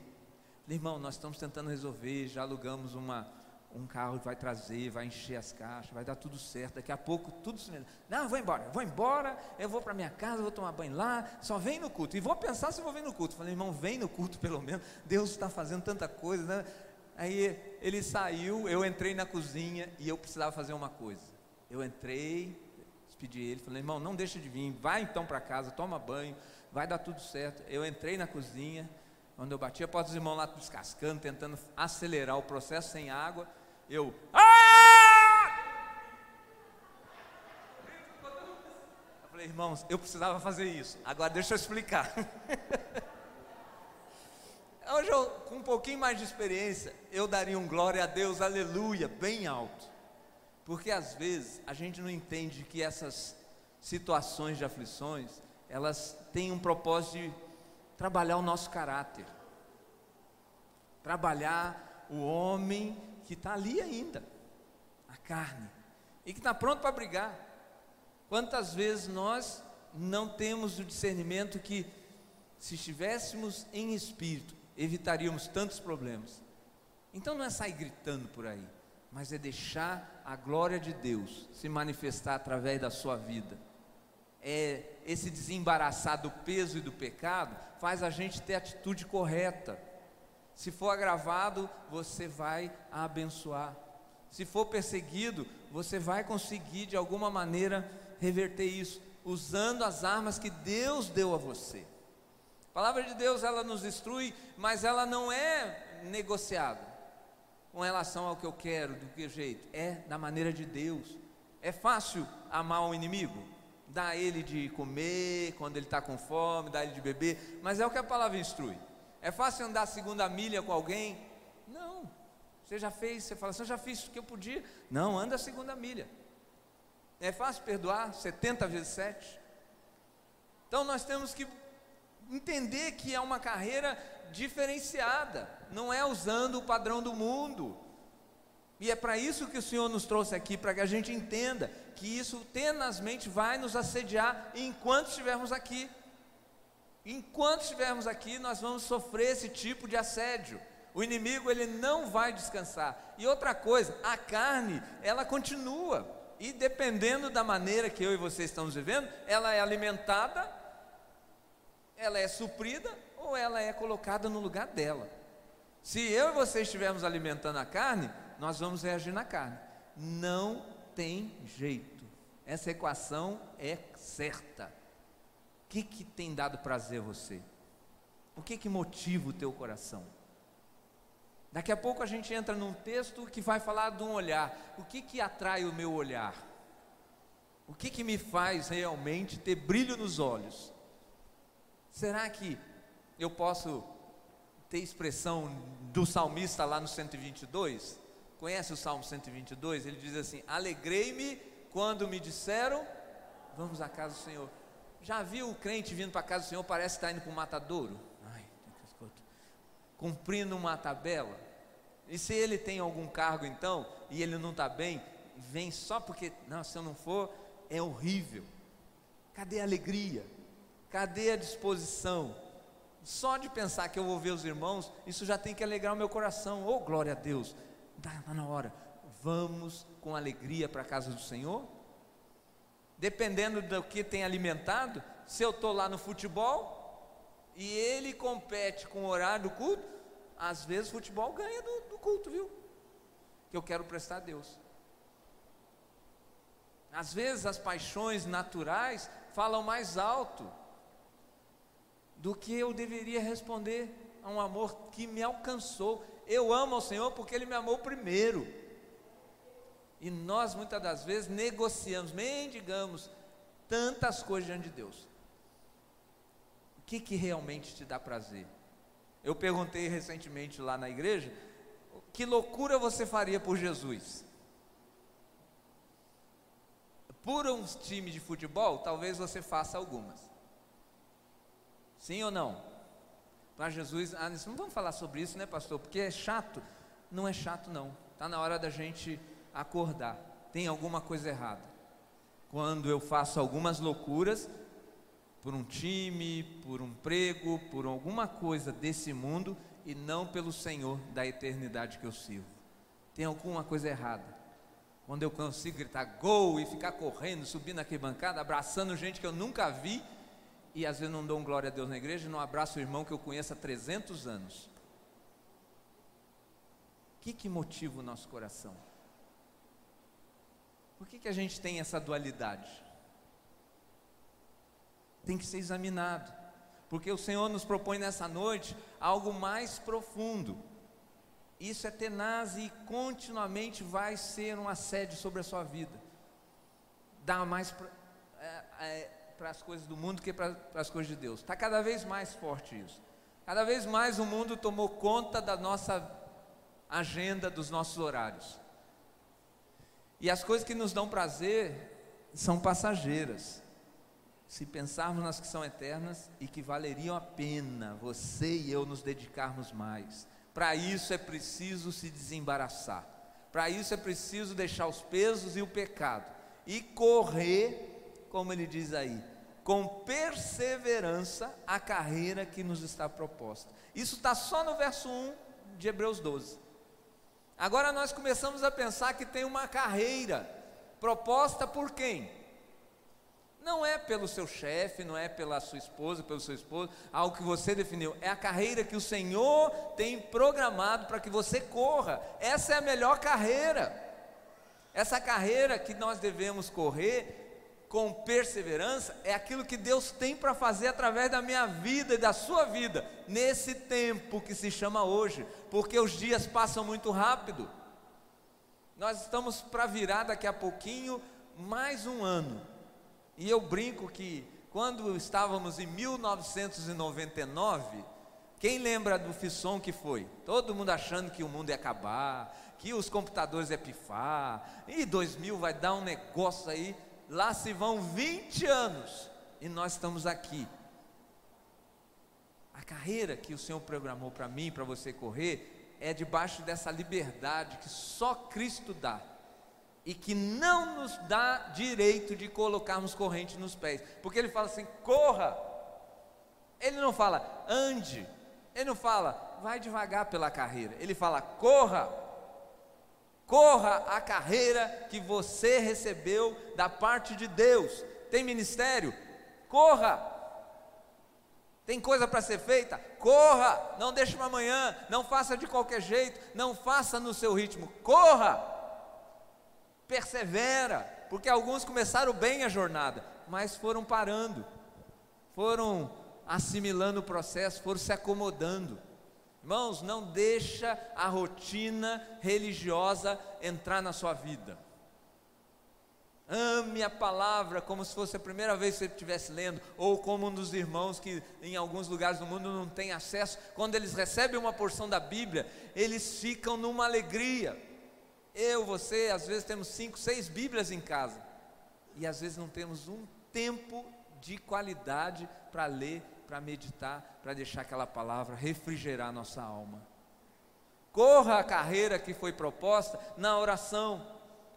Irmão, nós estamos tentando resolver, já alugamos uma, um carro que vai trazer, vai encher as caixas, vai dar tudo certo. Daqui a pouco tudo se. Não, eu vou embora, eu vou embora, eu vou para minha casa, vou tomar banho lá, só vem no culto. E vou pensar se vou vir no culto. Falei, irmão, vem no culto pelo menos. Deus está fazendo tanta coisa, né? Aí ele saiu, eu entrei na cozinha e eu precisava fazer uma coisa. Eu entrei, despedi ele, falei, irmão, não deixa de vir, vai então para casa, toma banho vai dar tudo certo. Eu entrei na cozinha, quando eu bati a porta dos irmãos lá descascando, tentando acelerar o processo sem água, eu. Ah! Eu falei, irmãos, eu precisava fazer isso. Agora deixa eu explicar. Hoje, eu, com um pouquinho mais de experiência, eu daria um glória a Deus, aleluia, bem alto. Porque às vezes a gente não entende que essas situações de aflições, elas têm um propósito de trabalhar o nosso caráter, trabalhar o homem que está ali ainda, a carne, e que está pronto para brigar. Quantas vezes nós não temos o discernimento que, se estivéssemos em espírito, evitaríamos tantos problemas? Então não é sair gritando por aí, mas é deixar a glória de Deus se manifestar através da sua vida é, esse desembaraçar do peso e do pecado faz a gente ter a atitude correta. Se for agravado, você vai abençoar. Se for perseguido, você vai conseguir de alguma maneira reverter isso, usando as armas que Deus deu a você. A palavra de Deus ela nos instrui, mas ela não é negociada com relação ao que eu quero, do que jeito. É da maneira de Deus. É fácil amar o inimigo? Dá ele de comer quando ele está com fome, dá ele de beber, mas é o que a palavra instrui. É fácil andar a segunda milha com alguém? Não. Você já fez, você fala assim, eu já fiz o que eu podia. Não, anda a segunda milha. É fácil perdoar 70 vezes 7? Então nós temos que entender que é uma carreira diferenciada, não é usando o padrão do mundo. E é para isso que o Senhor nos trouxe aqui, para que a gente entenda que isso tenazmente vai nos assediar enquanto estivermos aqui. Enquanto estivermos aqui, nós vamos sofrer esse tipo de assédio. O inimigo ele não vai descansar. E outra coisa, a carne, ela continua. E dependendo da maneira que eu e você estamos vivendo, ela é alimentada, ela é suprida ou ela é colocada no lugar dela. Se eu e você estivermos alimentando a carne, nós vamos reagir na carne. Não tem jeito. Essa equação é certa. O que, que tem dado prazer a você? O que, que motiva o teu coração? Daqui a pouco a gente entra num texto que vai falar de um olhar. O que, que atrai o meu olhar? O que, que me faz realmente ter brilho nos olhos? Será que eu posso ter expressão do salmista lá no 122? Conhece o Salmo 122? Ele diz assim: Alegrei-me quando me disseram, vamos à casa do Senhor. Já viu o crente vindo para a casa do Senhor, parece que está indo para o matadouro? Ai, cumprindo uma tabela. E se ele tem algum cargo então, e ele não está bem, vem só porque, não, se eu não for, é horrível. Cadê a alegria? Cadê a disposição? Só de pensar que eu vou ver os irmãos, isso já tem que alegrar o meu coração. Oh, glória a Deus! Está na hora. Vamos com alegria para a casa do Senhor? Dependendo do que tem alimentado, se eu estou lá no futebol e ele compete com o horário do culto, às vezes o futebol ganha do, do culto, viu? Que eu quero prestar a Deus. Às vezes as paixões naturais falam mais alto do que eu deveria responder a um amor que me alcançou eu amo ao Senhor porque Ele me amou primeiro. E nós muitas das vezes negociamos, mendigamos tantas coisas diante de Deus. O que, que realmente te dá prazer? Eu perguntei recentemente lá na igreja, que loucura você faria por Jesus? Por um time de futebol, talvez você faça algumas. Sim ou não? Para Jesus, ah, não vamos falar sobre isso, né, pastor? Porque é chato. Não é chato, não. Está na hora da gente acordar. Tem alguma coisa errada. Quando eu faço algumas loucuras por um time, por um emprego, por alguma coisa desse mundo e não pelo Senhor da eternidade que eu sirvo. Tem alguma coisa errada. Quando eu consigo gritar gol e ficar correndo, subindo na bancada, abraçando gente que eu nunca vi, e às vezes não dou um glória a Deus na igreja, não abraço o irmão que eu conheço há 300 anos. O que, que motiva o nosso coração? Por que, que a gente tem essa dualidade? Tem que ser examinado porque o Senhor nos propõe nessa noite algo mais profundo. Isso é tenaz e continuamente vai ser um assédio sobre a sua vida. Dá mais para é, é, as coisas do mundo que para as coisas de Deus. Está cada vez mais forte isso. Cada vez mais o mundo tomou conta da nossa agenda, dos nossos horários. E as coisas que nos dão prazer são passageiras se pensarmos nas que são eternas e que valeriam a pena você e eu nos dedicarmos mais. Para isso é preciso se desembaraçar. Para isso é preciso deixar os pesos e o pecado e correr, como ele diz aí, com perseverança a carreira que nos está proposta. Isso está só no verso 1 de Hebreus 12. Agora nós começamos a pensar que tem uma carreira proposta por quem? Não é pelo seu chefe, não é pela sua esposa, pelo seu esposo, algo que você definiu. É a carreira que o Senhor tem programado para que você corra. Essa é a melhor carreira. Essa carreira que nós devemos correr com perseverança é aquilo que Deus tem para fazer através da minha vida e da sua vida, nesse tempo que se chama hoje, porque os dias passam muito rápido. Nós estamos para virar daqui a pouquinho mais um ano. E eu brinco que quando estávamos em 1999, quem lembra do Fisson que foi? Todo mundo achando que o mundo ia acabar, que os computadores iam pifar, e 2000 vai dar um negócio aí. Lá se vão 20 anos e nós estamos aqui. A carreira que o Senhor programou para mim, para você correr, é debaixo dessa liberdade que só Cristo dá e que não nos dá direito de colocarmos corrente nos pés, porque ele fala assim: corra. Ele não fala ande, ele não fala vai devagar pela carreira, ele fala corra. Corra a carreira que você recebeu da parte de Deus. Tem ministério? Corra. Tem coisa para ser feita? Corra. Não deixe para amanhã. Não faça de qualquer jeito. Não faça no seu ritmo. Corra persevera, porque alguns começaram bem a jornada, mas foram parando, foram assimilando o processo, foram se acomodando. Irmãos, não deixa a rotina religiosa entrar na sua vida. Ame a palavra como se fosse a primeira vez que você estivesse lendo, ou como um dos irmãos que em alguns lugares do mundo não tem acesso, quando eles recebem uma porção da Bíblia, eles ficam numa alegria. Eu, você, às vezes temos cinco, seis Bíblias em casa e às vezes não temos um tempo de qualidade para ler, para meditar, para deixar aquela palavra refrigerar nossa alma. Corra a carreira que foi proposta na oração.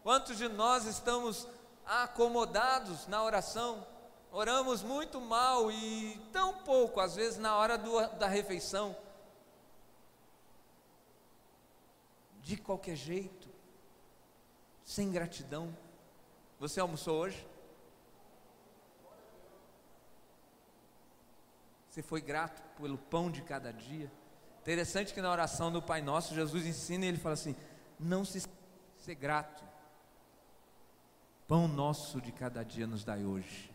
Quantos de nós estamos acomodados na oração? Oramos muito mal e tão pouco, às vezes, na hora do, da refeição. De qualquer jeito sem gratidão. Você almoçou hoje? Você foi grato pelo pão de cada dia? Interessante que na oração do Pai Nosso, Jesus ensina e ele fala assim: não se ser grato. Pão nosso de cada dia nos dai hoje.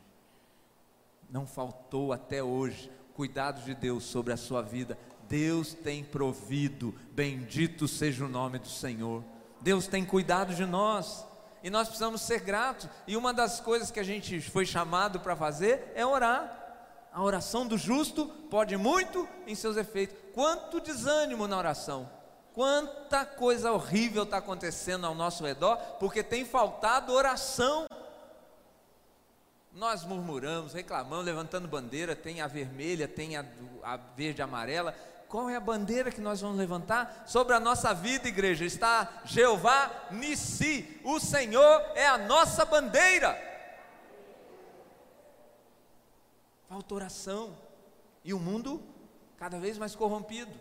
Não faltou até hoje cuidado de Deus sobre a sua vida. Deus tem provido. Bendito seja o nome do Senhor. Deus tem cuidado de nós e nós precisamos ser gratos. E uma das coisas que a gente foi chamado para fazer é orar. A oração do justo pode muito em seus efeitos. Quanto desânimo na oração. Quanta coisa horrível está acontecendo ao nosso redor, porque tem faltado oração. Nós murmuramos, reclamamos, levantando bandeira, tem a vermelha, tem a, a verde e amarela. Qual é a bandeira que nós vamos levantar sobre a nossa vida, igreja? Está Jeová Nissi, o Senhor é a nossa bandeira. Falta oração. E o mundo cada vez mais corrompido,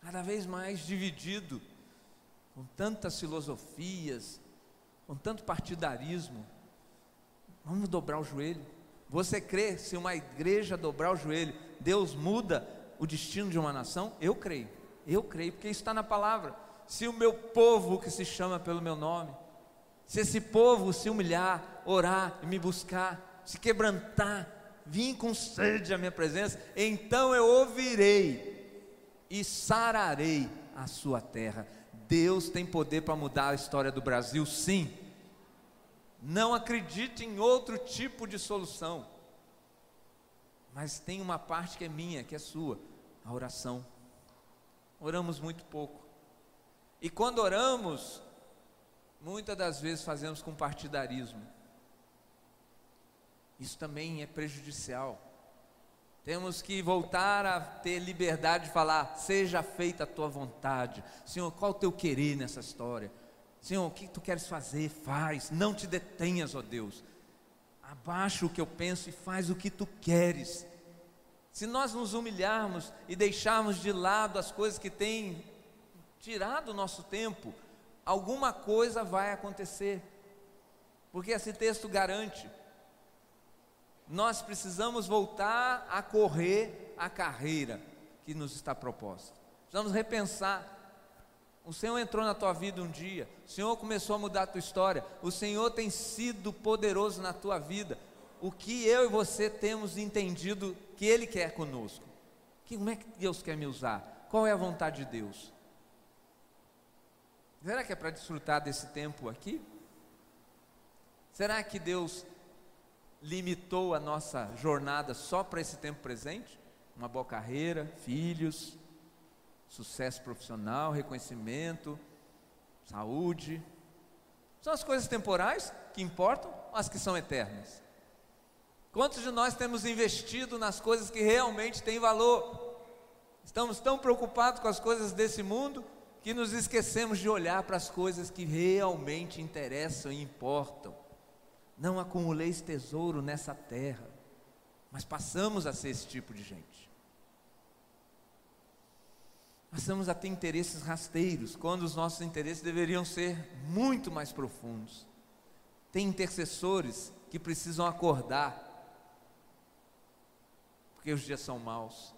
cada vez mais dividido, com tantas filosofias, com tanto partidarismo Vamos dobrar o joelho. Você crê se uma igreja dobrar o joelho, Deus muda o destino de uma nação? Eu creio, eu creio, porque está na palavra. Se o meu povo que se chama pelo meu nome, se esse povo se humilhar, orar e me buscar, se quebrantar, vir com sede à minha presença, então eu ouvirei e sararei a sua terra. Deus tem poder para mudar a história do Brasil, sim. Não acredite em outro tipo de solução. Mas tem uma parte que é minha, que é sua, a oração. Oramos muito pouco. E quando oramos, muitas das vezes fazemos com partidarismo. Isso também é prejudicial. Temos que voltar a ter liberdade de falar: seja feita a tua vontade. Senhor, qual o teu querer nessa história? Senhor, o que tu queres fazer? Faz, não te detenhas, ó Deus. Abaixa o que eu penso e faz o que tu queres. Se nós nos humilharmos e deixarmos de lado as coisas que têm tirado o nosso tempo, alguma coisa vai acontecer. Porque esse texto garante. Nós precisamos voltar a correr a carreira que nos está proposta. Precisamos repensar o Senhor entrou na tua vida um dia, o Senhor começou a mudar a tua história, o Senhor tem sido poderoso na tua vida. O que eu e você temos entendido que Ele quer conosco? Que, como é que Deus quer me usar? Qual é a vontade de Deus? Será que é para desfrutar desse tempo aqui? Será que Deus limitou a nossa jornada só para esse tempo presente? Uma boa carreira, filhos, sucesso profissional, reconhecimento, saúde. São as coisas temporais que importam ou as que são eternas? Quantos de nós temos investido nas coisas que realmente têm valor? Estamos tão preocupados com as coisas desse mundo que nos esquecemos de olhar para as coisas que realmente interessam e importam. Não acumuleis tesouro nessa terra, mas passamos a ser esse tipo de gente passamos a ter interesses rasteiros, quando os nossos interesses deveriam ser muito mais profundos. Tem intercessores que precisam acordar, porque os dias são maus.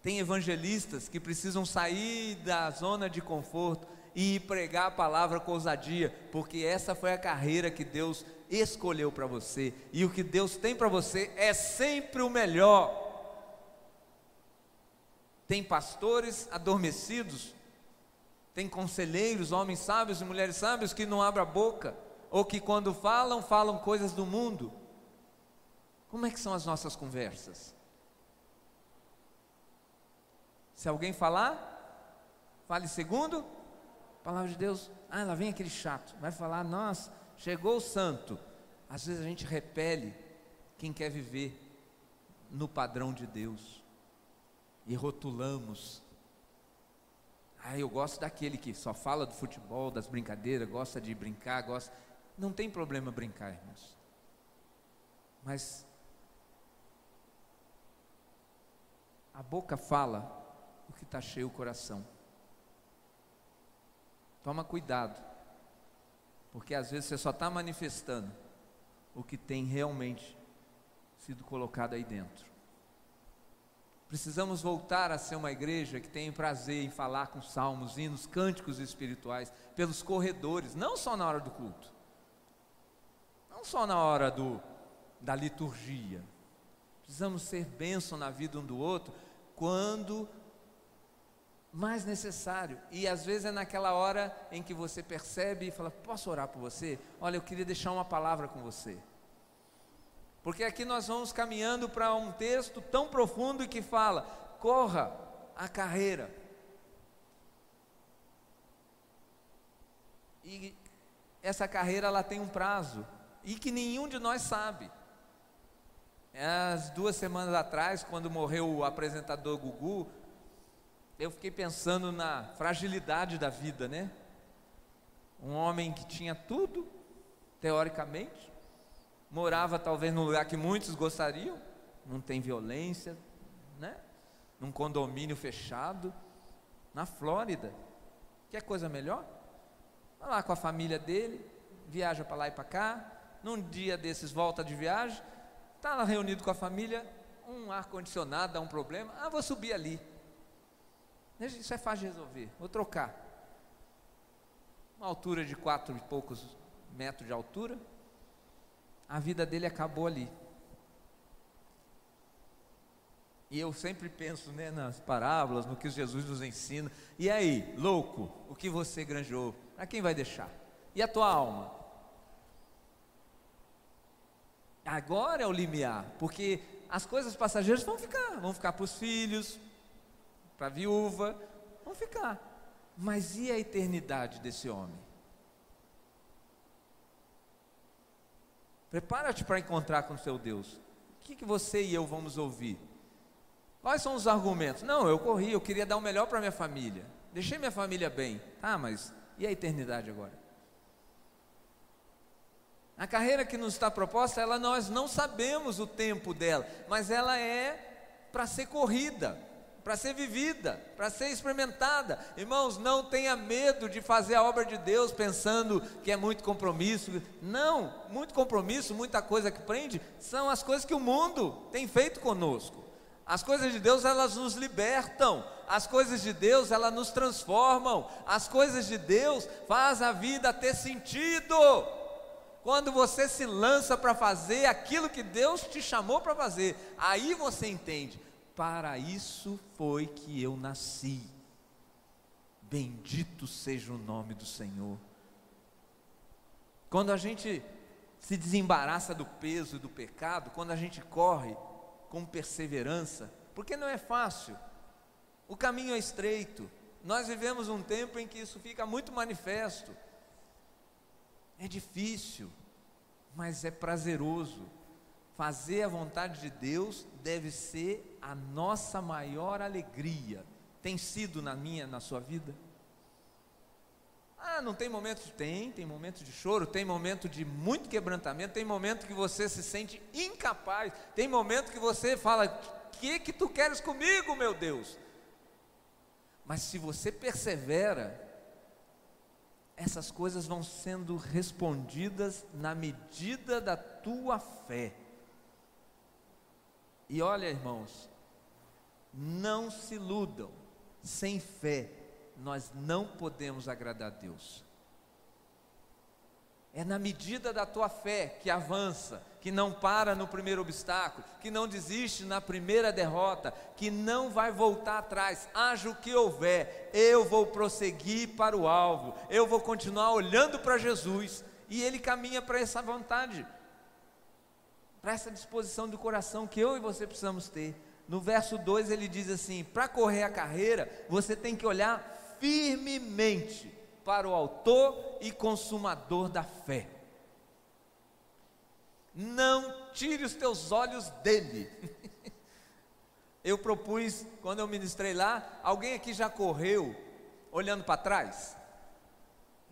Tem evangelistas que precisam sair da zona de conforto e pregar a palavra com ousadia, porque essa foi a carreira que Deus escolheu para você, e o que Deus tem para você é sempre o melhor. Tem pastores adormecidos, tem conselheiros, homens sábios e mulheres sábias que não abrem a boca, ou que quando falam, falam coisas do mundo. Como é que são as nossas conversas? Se alguém falar, fale segundo, palavra de Deus, ah, lá vem aquele chato, vai falar, nossa, chegou o santo. Às vezes a gente repele quem quer viver no padrão de Deus e rotulamos. Ah, eu gosto daquele que só fala do futebol, das brincadeiras, gosta de brincar, gosta. Não tem problema brincar, irmãos. Mas a boca fala o que está cheio o coração. Toma cuidado, porque às vezes você só está manifestando o que tem realmente sido colocado aí dentro. Precisamos voltar a ser uma igreja que tem prazer em falar com salmos, hinos, cânticos espirituais pelos corredores, não só na hora do culto, não só na hora do, da liturgia. Precisamos ser bênção na vida um do outro quando mais necessário. E às vezes é naquela hora em que você percebe e fala: Posso orar por você? Olha, eu queria deixar uma palavra com você. Porque aqui nós vamos caminhando para um texto tão profundo que fala: corra a carreira. E essa carreira ela tem um prazo e que nenhum de nós sabe. As duas semanas atrás, quando morreu o apresentador Gugu, eu fiquei pensando na fragilidade da vida, né? Um homem que tinha tudo, teoricamente, morava talvez no lugar que muitos gostariam, não tem violência, né? Num condomínio fechado, na Flórida. Quer coisa melhor? Vai lá com a família dele, viaja para lá e para cá, num dia desses volta de viagem, está reunido com a família, um ar-condicionado dá um problema, ah, vou subir ali. Isso é fácil de resolver, vou trocar. Uma altura de quatro e poucos metros de altura, a vida dele acabou ali. E eu sempre penso né, nas parábolas, no que Jesus nos ensina. E aí, louco, o que você granjou? Para quem vai deixar? E a tua alma? Agora é o limiar, porque as coisas passageiras vão ficar, vão ficar para os filhos, para a viúva, vão ficar. Mas e a eternidade desse homem? Prepara-te para encontrar com o seu Deus. O que, que você e eu vamos ouvir? Quais são os argumentos? Não, eu corri, eu queria dar o melhor para minha família. Deixei minha família bem. Ah, mas e a eternidade agora? A carreira que nos está proposta, ela nós não sabemos o tempo dela, mas ela é para ser corrida para ser vivida, para ser experimentada. Irmãos, não tenha medo de fazer a obra de Deus pensando que é muito compromisso. Não, muito compromisso, muita coisa que prende, são as coisas que o mundo tem feito conosco. As coisas de Deus, elas nos libertam. As coisas de Deus, elas nos transformam. As coisas de Deus faz a vida ter sentido. Quando você se lança para fazer aquilo que Deus te chamou para fazer, aí você entende para isso foi que eu nasci. Bendito seja o nome do Senhor. Quando a gente se desembaraça do peso do pecado, quando a gente corre com perseverança, porque não é fácil, o caminho é estreito. Nós vivemos um tempo em que isso fica muito manifesto. É difícil, mas é prazeroso. Fazer a vontade de Deus deve ser a nossa maior alegria. Tem sido na minha, na sua vida? Ah, não tem momentos? Tem, tem momentos de choro, tem momento de muito quebrantamento, tem momento que você se sente incapaz, tem momento que você fala: "O que que tu queres comigo, meu Deus?" Mas se você persevera, essas coisas vão sendo respondidas na medida da tua fé. E olha, irmãos, não se iludam, sem fé nós não podemos agradar a Deus. É na medida da tua fé que avança, que não para no primeiro obstáculo, que não desiste na primeira derrota, que não vai voltar atrás, haja o que houver, eu vou prosseguir para o alvo, eu vou continuar olhando para Jesus, e Ele caminha para essa vontade para essa disposição do coração que eu e você precisamos ter. No verso 2 ele diz assim: para correr a carreira, você tem que olhar firmemente para o Autor e Consumador da fé. Não tire os teus olhos dele. eu propus, quando eu ministrei lá, alguém aqui já correu olhando para trás?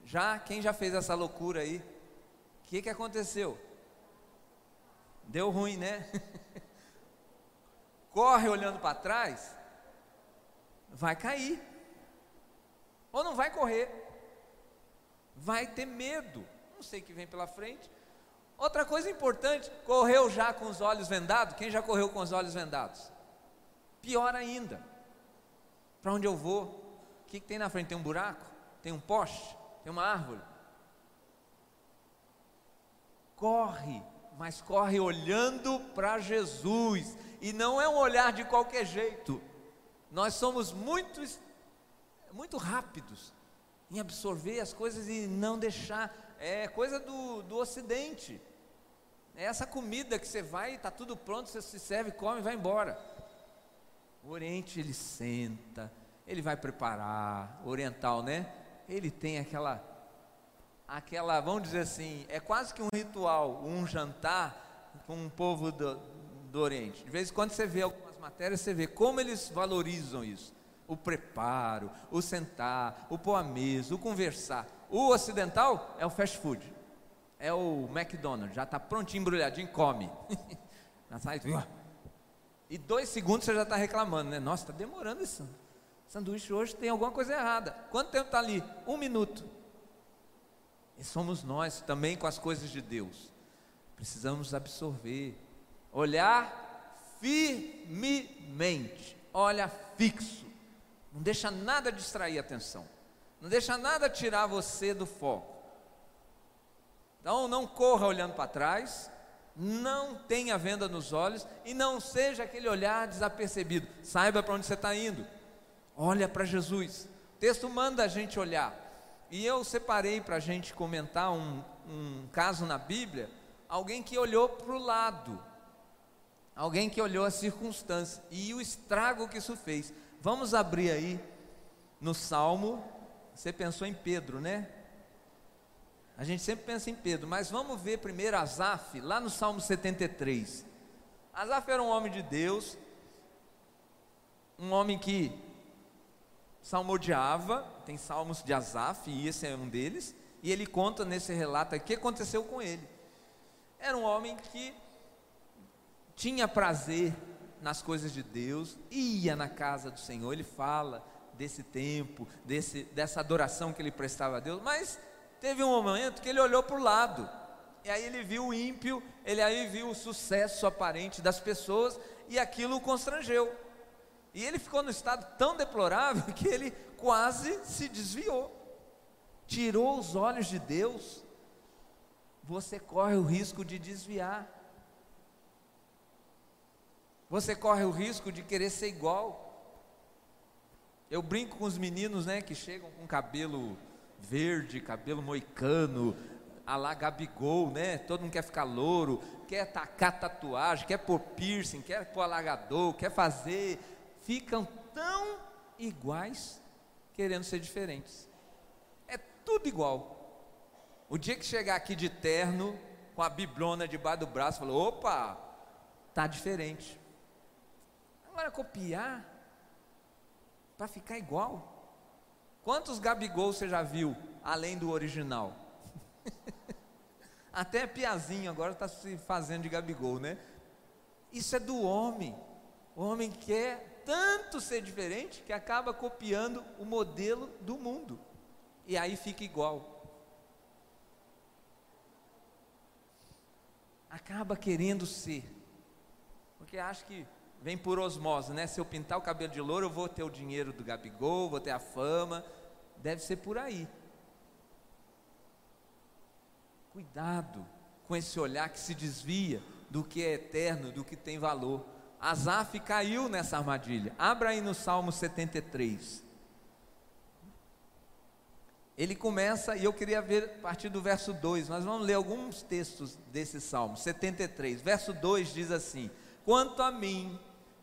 Já? Quem já fez essa loucura aí? O que, que aconteceu? Deu ruim, né? Corre olhando para trás, vai cair. Ou não vai correr. Vai ter medo. Não sei o que vem pela frente. Outra coisa importante, correu já com os olhos vendados? Quem já correu com os olhos vendados? Pior ainda. Para onde eu vou? O que, que tem na frente? Tem um buraco? Tem um poste? Tem uma árvore? Corre mas corre olhando para Jesus, e não é um olhar de qualquer jeito. Nós somos muito, muito rápidos em absorver as coisas e não deixar, é coisa do, do Ocidente. É essa comida que você vai, está tudo pronto, você se serve, come e vai embora. O Oriente ele senta, ele vai preparar, oriental, né? Ele tem aquela aquela, vamos dizer assim, é quase que um ritual, um jantar com um povo do, do Oriente. De vez em quando você vê algumas matérias, você vê como eles valorizam isso. O preparo, o sentar, o pôr a mesa, o conversar. O ocidental é o fast food. É o McDonald's, já está prontinho, embrulhadinho, come. já sai, e dois segundos você já está reclamando, né? Nossa, está demorando isso. Sanduíche hoje tem alguma coisa errada. Quanto tempo está ali? Um minuto. E somos nós também com as coisas de Deus. Precisamos absorver, olhar firmemente, olha fixo. Não deixa nada distrair a atenção. Não deixa nada tirar você do foco. Então não corra olhando para trás, não tenha venda nos olhos e não seja aquele olhar desapercebido. Saiba para onde você está indo. Olha para Jesus. O texto manda a gente olhar. E eu separei para a gente comentar um, um caso na Bíblia, alguém que olhou para o lado, alguém que olhou a circunstância e o estrago que isso fez. Vamos abrir aí no Salmo. Você pensou em Pedro, né? A gente sempre pensa em Pedro, mas vamos ver primeiro Asaf, lá no Salmo 73. Asaf era um homem de Deus, um homem que salmodiava, tem salmos de Asaf, e esse é um deles, e ele conta nesse relato o que aconteceu com ele. Era um homem que tinha prazer nas coisas de Deus, ia na casa do Senhor, ele fala desse tempo, desse, dessa adoração que ele prestava a Deus, mas teve um momento que ele olhou para o lado, e aí ele viu o ímpio, ele aí viu o sucesso aparente das pessoas, e aquilo o constrangeu. E ele ficou no estado tão deplorável que ele quase se desviou. Tirou os olhos de Deus. Você corre o risco de desviar. Você corre o risco de querer ser igual. Eu brinco com os meninos, né, que chegam com cabelo verde, cabelo moicano, a lá Gabigol, né? Todo mundo quer ficar louro, quer tacar tatuagem, quer pôr piercing, quer pôr alagador, quer fazer ficam tão iguais, querendo ser diferentes. É tudo igual. O dia que chegar aqui de terno, com a biblona debaixo do braço, falou: opa, tá diferente. Agora copiar para ficar igual. Quantos Gabigol você já viu além do original? Até Piazinho agora está se fazendo de Gabigol, né? Isso é do homem. O homem quer tanto ser diferente que acaba copiando o modelo do mundo. E aí fica igual. Acaba querendo ser. Porque acha que vem por osmose, né? Se eu pintar o cabelo de louro, eu vou ter o dinheiro do Gabigol, vou ter a fama. Deve ser por aí. Cuidado com esse olhar que se desvia do que é eterno, do que tem valor. Asaf caiu nessa armadilha. Abra aí no Salmo 73. Ele começa, e eu queria ver a partir do verso 2, nós vamos ler alguns textos desse Salmo, 73. Verso 2 diz assim: Quanto a mim,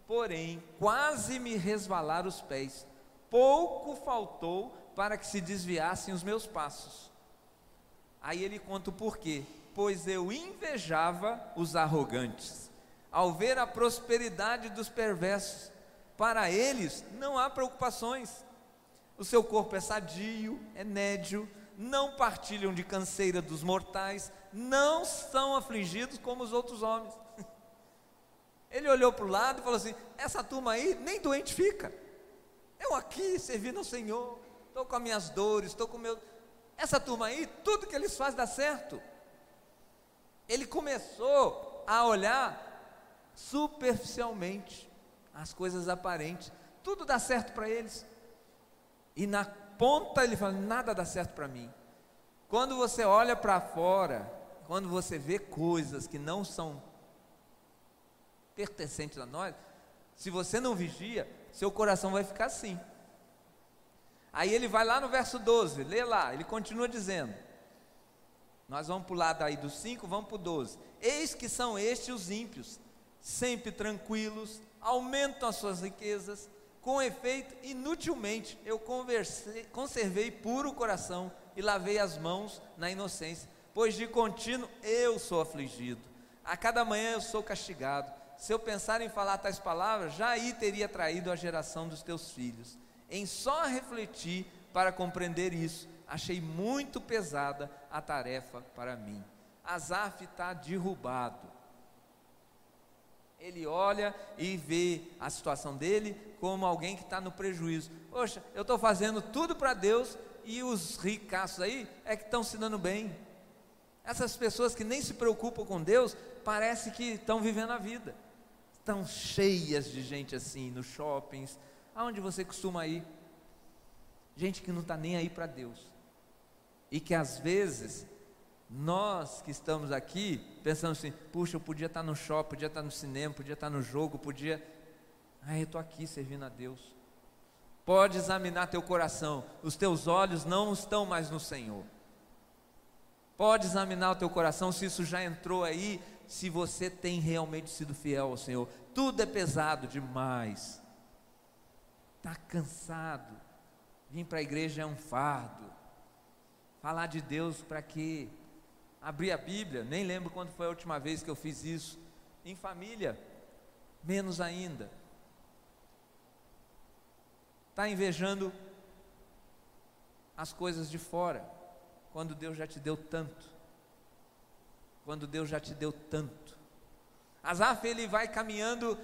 porém, quase me resvalar os pés, pouco faltou para que se desviassem os meus passos. Aí ele conta o porquê: Pois eu invejava os arrogantes ao ver a prosperidade dos perversos. Para eles não há preocupações. O seu corpo é sadio, é nédio, não partilham de canseira dos mortais, não são afligidos como os outros homens. Ele olhou para o lado e falou assim: essa turma aí nem doente fica. Eu aqui servindo ao Senhor, estou com as minhas dores, estou com meu. Essa turma aí, tudo que eles fazem dá certo. Ele começou a olhar superficialmente as coisas aparentes. Tudo dá certo para eles. E na ponta ele fala: nada dá certo para mim. Quando você olha para fora, quando você vê coisas que não são pertencentes a nós, se você não vigia, seu coração vai ficar assim. Aí ele vai lá no verso 12, lê lá, ele continua dizendo: Nós vamos pular daí do 5, vamos para o 12. Eis que são estes os ímpios, sempre tranquilos, aumentam as suas riquezas, com efeito, inutilmente eu conservei puro coração e lavei as mãos na inocência, pois de contínuo eu sou afligido. A cada manhã eu sou castigado. Se eu pensar em falar tais palavras, já aí teria traído a geração dos teus filhos. Em só refletir para compreender isso, achei muito pesada a tarefa para mim. Asaf está derrubado. Ele olha e vê a situação dele como alguém que está no prejuízo. Poxa, eu estou fazendo tudo para Deus e os ricaços aí é que estão se dando bem. Essas pessoas que nem se preocupam com Deus, parece que estão vivendo a vida. Estão cheias de gente assim, nos shoppings. Aonde você costuma ir? Gente que não está nem aí para Deus. E que às vezes, nós que estamos aqui, pensamos assim: puxa, eu podia estar no shopping, podia estar no cinema, podia estar no jogo, podia. Ah, eu estou aqui servindo a Deus. Pode examinar teu coração, os teus olhos não estão mais no Senhor. Pode examinar o teu coração se isso já entrou aí, se você tem realmente sido fiel ao Senhor. Tudo é pesado demais. Está cansado. Vir para a igreja é um fardo. Falar de Deus para quê? Abrir a Bíblia, nem lembro quando foi a última vez que eu fiz isso. Em família, menos ainda. Está invejando as coisas de fora quando Deus já te deu tanto. Quando Deus já te deu tanto. Asaf ele vai caminhando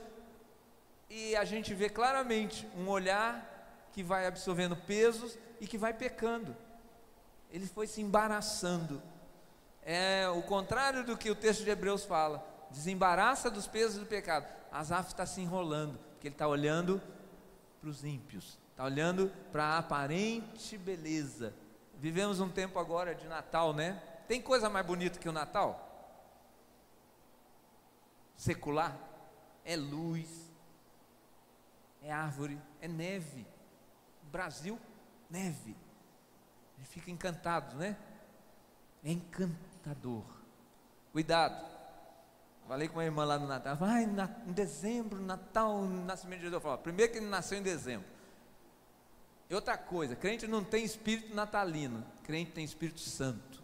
e a gente vê claramente um olhar que vai absorvendo pesos e que vai pecando. Ele foi se embaraçando. É o contrário do que o texto de Hebreus fala. Desembaraça dos pesos do pecado. Asaf está se enrolando, porque ele está olhando para os ímpios, está olhando para a aparente beleza Vivemos um tempo agora de Natal, né? Tem coisa mais bonita que o Natal? Secular? É luz, é árvore, é neve. Brasil, neve. A gente fica encantado, né? É encantador. Cuidado. Falei com a irmã lá no Natal. Vai, em dezembro, Natal, nascimento de Jesus. Eu falo, primeiro que ele nasceu em dezembro. E outra coisa, crente não tem espírito natalino, crente tem espírito santo.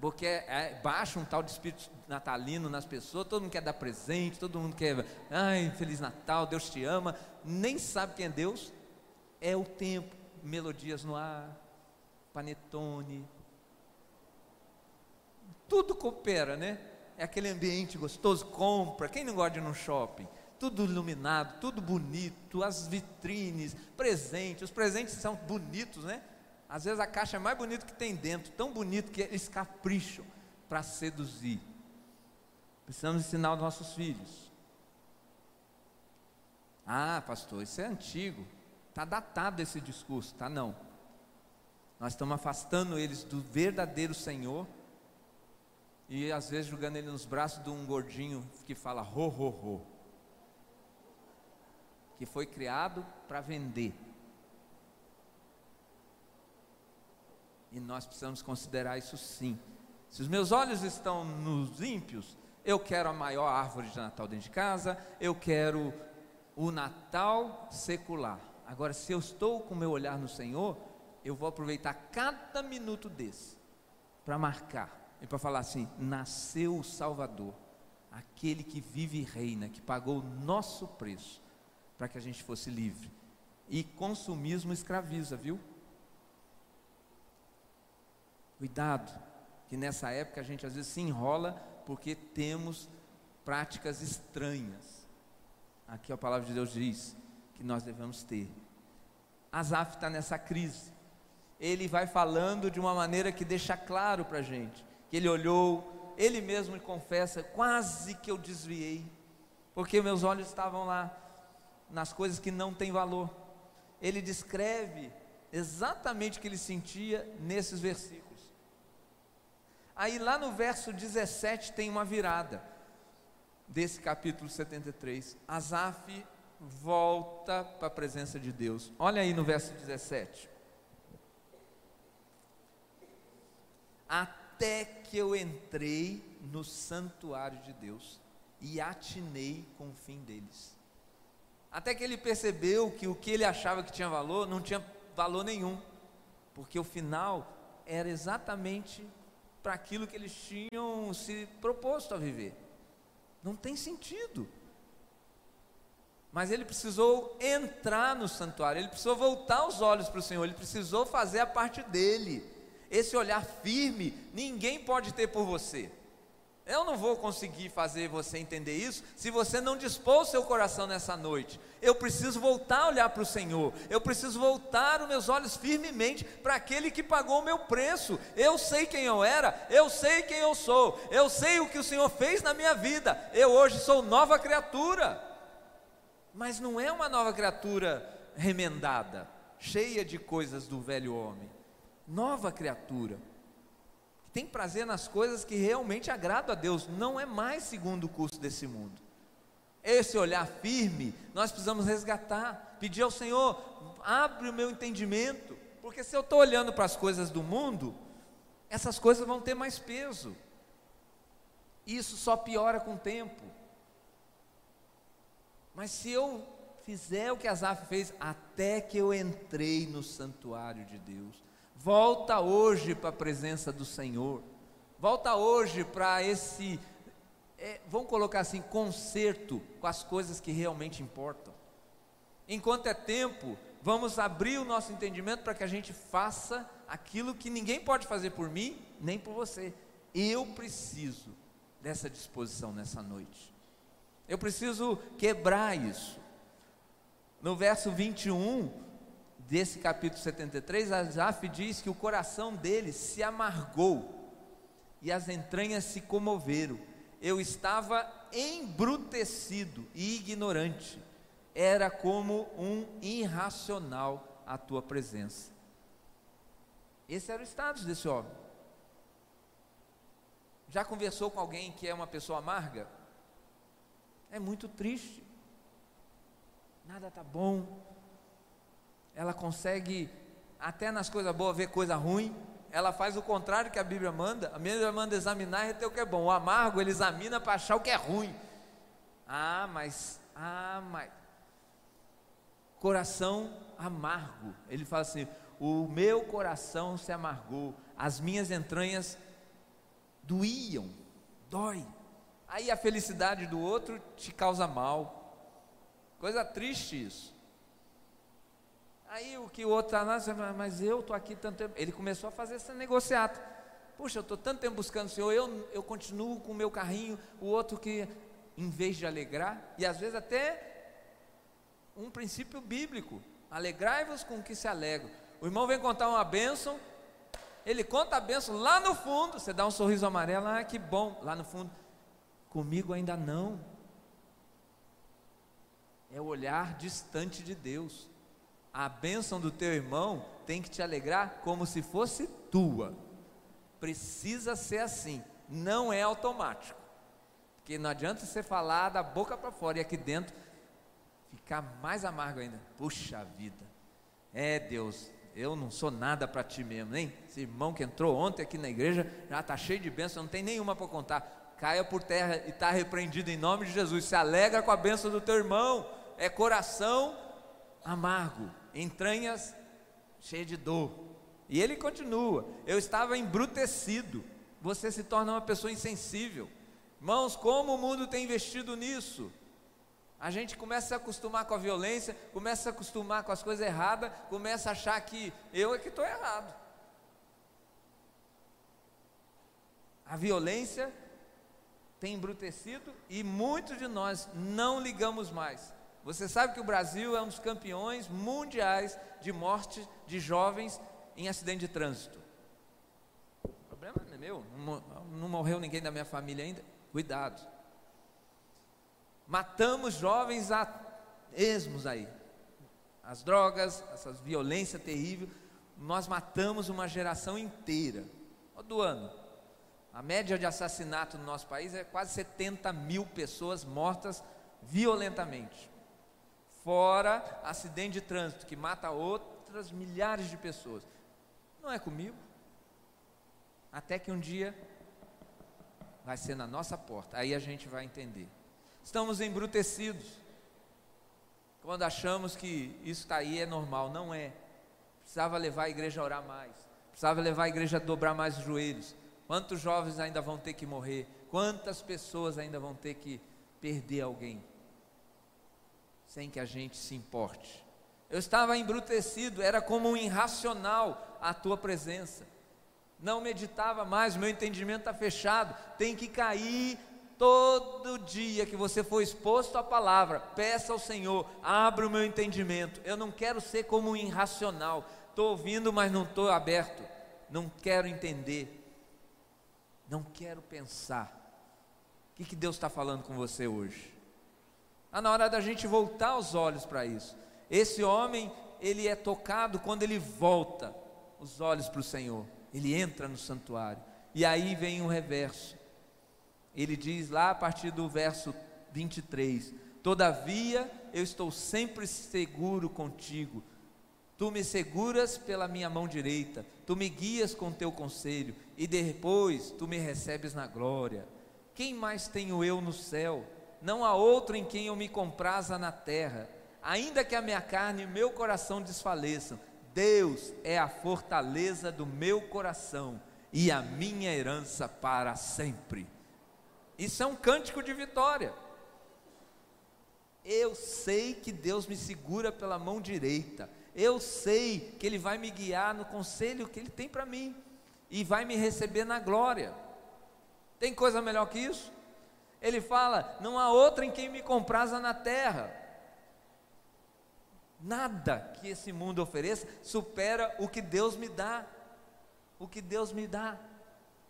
Porque é, é, baixa um tal de espírito natalino nas pessoas, todo mundo quer dar presente, todo mundo quer, ai, Feliz Natal, Deus te ama, nem sabe quem é Deus, é o tempo, melodias no ar, panetone, tudo coopera, né? É aquele ambiente gostoso, compra, quem não gosta de ir no shopping? tudo iluminado, tudo bonito, as vitrines, presentes, os presentes são bonitos, né? Às vezes a caixa é mais bonita que tem dentro, tão bonito que eles capricham para seduzir. Precisamos ensinar os nossos filhos. Ah, pastor, isso é antigo. Está datado esse discurso, tá não. Nós estamos afastando eles do verdadeiro Senhor e às vezes jogando ele nos braços de um gordinho que fala ro, ro, ro que foi criado para vender. E nós precisamos considerar isso sim. Se os meus olhos estão nos ímpios, eu quero a maior árvore de Natal dentro de casa, eu quero o Natal secular. Agora, se eu estou com o meu olhar no Senhor, eu vou aproveitar cada minuto desse para marcar e para falar assim: nasceu o Salvador, aquele que vive e reina, que pagou o nosso preço para que a gente fosse livre. E consumismo escraviza, viu? Cuidado, que nessa época a gente às vezes se enrola porque temos práticas estranhas. Aqui a palavra de Deus diz que nós devemos ter. Asaf está nessa crise. Ele vai falando de uma maneira que deixa claro para a gente que ele olhou, ele mesmo confessa: quase que eu desviei, porque meus olhos estavam lá nas coisas que não têm valor. Ele descreve exatamente o que ele sentia nesses versículos. Aí lá no verso 17 tem uma virada desse capítulo 73. Asaf volta para a presença de Deus. Olha aí no verso 17. Até que eu entrei no santuário de Deus e atinei com o fim deles. Até que ele percebeu que o que ele achava que tinha valor não tinha valor nenhum, porque o final era exatamente para aquilo que eles tinham se proposto a viver. Não tem sentido. Mas ele precisou entrar no santuário, ele precisou voltar os olhos para o Senhor, ele precisou fazer a parte dele. Esse olhar firme, ninguém pode ter por você. Eu não vou conseguir fazer você entender isso se você não dispor o seu coração nessa noite. Eu preciso voltar a olhar para o Senhor. Eu preciso voltar os meus olhos firmemente para aquele que pagou o meu preço. Eu sei quem eu era, eu sei quem eu sou. Eu sei o que o Senhor fez na minha vida. Eu hoje sou nova criatura. Mas não é uma nova criatura remendada, cheia de coisas do velho homem. Nova criatura tem prazer nas coisas que realmente agradam a Deus, não é mais segundo o curso desse mundo. Esse olhar firme, nós precisamos resgatar, pedir ao Senhor, abre o meu entendimento, porque se eu estou olhando para as coisas do mundo, essas coisas vão ter mais peso. Isso só piora com o tempo. Mas se eu fizer o que Asaf fez, até que eu entrei no santuário de Deus, Volta hoje para a presença do Senhor. Volta hoje para esse, é, vamos colocar assim, conserto com as coisas que realmente importam. Enquanto é tempo, vamos abrir o nosso entendimento para que a gente faça aquilo que ninguém pode fazer por mim, nem por você. Eu preciso dessa disposição nessa noite. Eu preciso quebrar isso. No verso 21, desse capítulo 73, Asaf diz que o coração dele se amargou e as entranhas se comoveram. Eu estava embrutecido e ignorante, era como um irracional a tua presença. Esse era o status desse homem. Já conversou com alguém que é uma pessoa amarga? É muito triste. Nada está bom, ela consegue, até nas coisas boas, ver coisa ruim. Ela faz o contrário que a Bíblia manda. A Bíblia manda examinar e ter o que é bom. O amargo, ele examina para achar o que é ruim. Ah, mas, ah, mas. Coração amargo. Ele fala assim: o meu coração se amargou, as minhas entranhas doíam, dói. Aí a felicidade do outro te causa mal. Coisa triste isso. Aí o que o outro está lá, mas eu estou aqui tanto tempo. Ele começou a fazer essa negociata. Puxa, eu estou tanto tempo buscando o Senhor, eu, eu continuo com o meu carrinho, o outro que, em vez de alegrar, e às vezes até um princípio bíblico: alegrai-vos com o que se alegra. O irmão vem contar uma bênção, ele conta a bênção lá no fundo, você dá um sorriso amarelo, ah, que bom, lá no fundo. Comigo ainda não. É o olhar distante de Deus a bênção do teu irmão tem que te alegrar como se fosse tua. Precisa ser assim, não é automático. Porque não adianta você falar da boca para fora e aqui dentro ficar mais amargo ainda. Puxa vida, é Deus, eu não sou nada para ti mesmo, nem esse irmão que entrou ontem aqui na igreja já está cheio de bênção, não tem nenhuma para contar. Caia por terra e está repreendido em nome de Jesus. Se alegra com a bênção do teu irmão. É coração amargo entranhas cheias de dor. E ele continua: Eu estava embrutecido. Você se torna uma pessoa insensível. Irmãos, como o mundo tem investido nisso? A gente começa a se acostumar com a violência, começa a se acostumar com as coisas erradas, começa a achar que eu é que estou errado. A violência tem embrutecido e muitos de nós não ligamos mais você sabe que o Brasil é um dos campeões mundiais de morte de jovens em acidente de trânsito. O problema não é meu, não morreu ninguém da minha família ainda. Cuidado. Matamos jovens a esmos aí. As drogas, essa violência terrível, nós matamos uma geração inteira. Do ano. A média de assassinato no nosso país é quase 70 mil pessoas mortas violentamente fora acidente de trânsito que mata outras milhares de pessoas. Não é comigo. Até que um dia vai ser na nossa porta, aí a gente vai entender. Estamos embrutecidos quando achamos que isso está aí é normal, não é. Precisava levar a igreja a orar mais, precisava levar a igreja a dobrar mais os joelhos. Quantos jovens ainda vão ter que morrer? Quantas pessoas ainda vão ter que perder alguém? Sem que a gente se importe. Eu estava embrutecido, era como um irracional a tua presença. Não meditava mais, meu entendimento está fechado. Tem que cair todo dia que você for exposto à palavra. Peça ao Senhor, abra o meu entendimento. Eu não quero ser como um irracional. Estou ouvindo, mas não estou aberto. Não quero entender. Não quero pensar. O que, que Deus está falando com você hoje? Está na hora da gente voltar os olhos para isso. Esse homem, ele é tocado quando ele volta os olhos para o Senhor. Ele entra no santuário. E aí vem o reverso. Ele diz lá a partir do verso 23: Todavia eu estou sempre seguro contigo. Tu me seguras pela minha mão direita, tu me guias com teu conselho, e depois tu me recebes na glória. Quem mais tenho eu no céu? Não há outro em quem eu me compraza na terra. Ainda que a minha carne e o meu coração desfaleçam, Deus é a fortaleza do meu coração e a minha herança para sempre. Isso é um cântico de vitória. Eu sei que Deus me segura pela mão direita. Eu sei que Ele vai me guiar no conselho que Ele tem para mim e vai me receber na glória. Tem coisa melhor que isso? Ele fala: Não há outra em quem me compraza na terra. Nada que esse mundo ofereça supera o que Deus me dá. O que Deus me dá.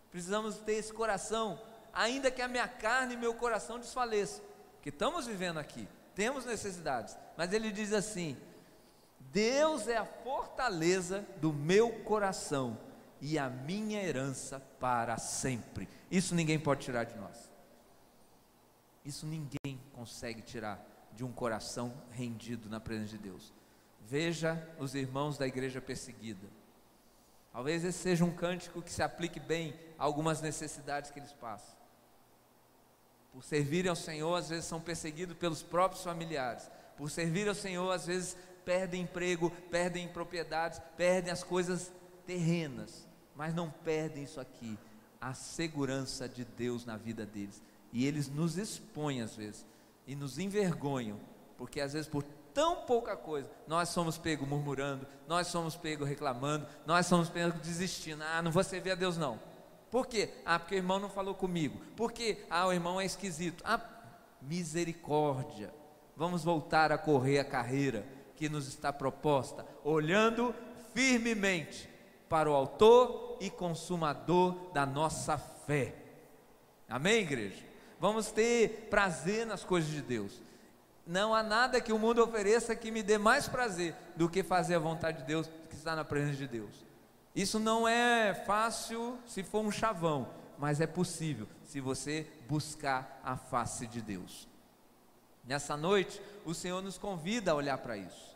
Precisamos ter esse coração, ainda que a minha carne e meu coração desfaleçam, que estamos vivendo aqui, temos necessidades, mas ele diz assim: Deus é a fortaleza do meu coração e a minha herança para sempre. Isso ninguém pode tirar de nós. Isso ninguém consegue tirar de um coração rendido na presença de Deus. Veja os irmãos da igreja perseguida. Talvez esse seja um cântico que se aplique bem a algumas necessidades que eles passam. Por servirem ao Senhor, às vezes são perseguidos pelos próprios familiares. Por servir ao Senhor, às vezes perdem emprego, perdem propriedades, perdem as coisas terrenas, mas não perdem isso aqui, a segurança de Deus na vida deles. E eles nos expõem às vezes e nos envergonham, porque às vezes por tão pouca coisa, nós somos pegos murmurando, nós somos pegos reclamando, nós somos pegos desistindo. Ah, não vou servir a Deus não. Por quê? Ah, porque o irmão não falou comigo. Por quê? Ah, o irmão é esquisito. Ah, misericórdia. Vamos voltar a correr a carreira que nos está proposta, olhando firmemente para o autor e consumador da nossa fé. Amém, igreja? Vamos ter prazer nas coisas de Deus. Não há nada que o mundo ofereça que me dê mais prazer do que fazer a vontade de Deus, que está na presença de Deus. Isso não é fácil se for um chavão, mas é possível se você buscar a face de Deus. Nessa noite, o Senhor nos convida a olhar para isso.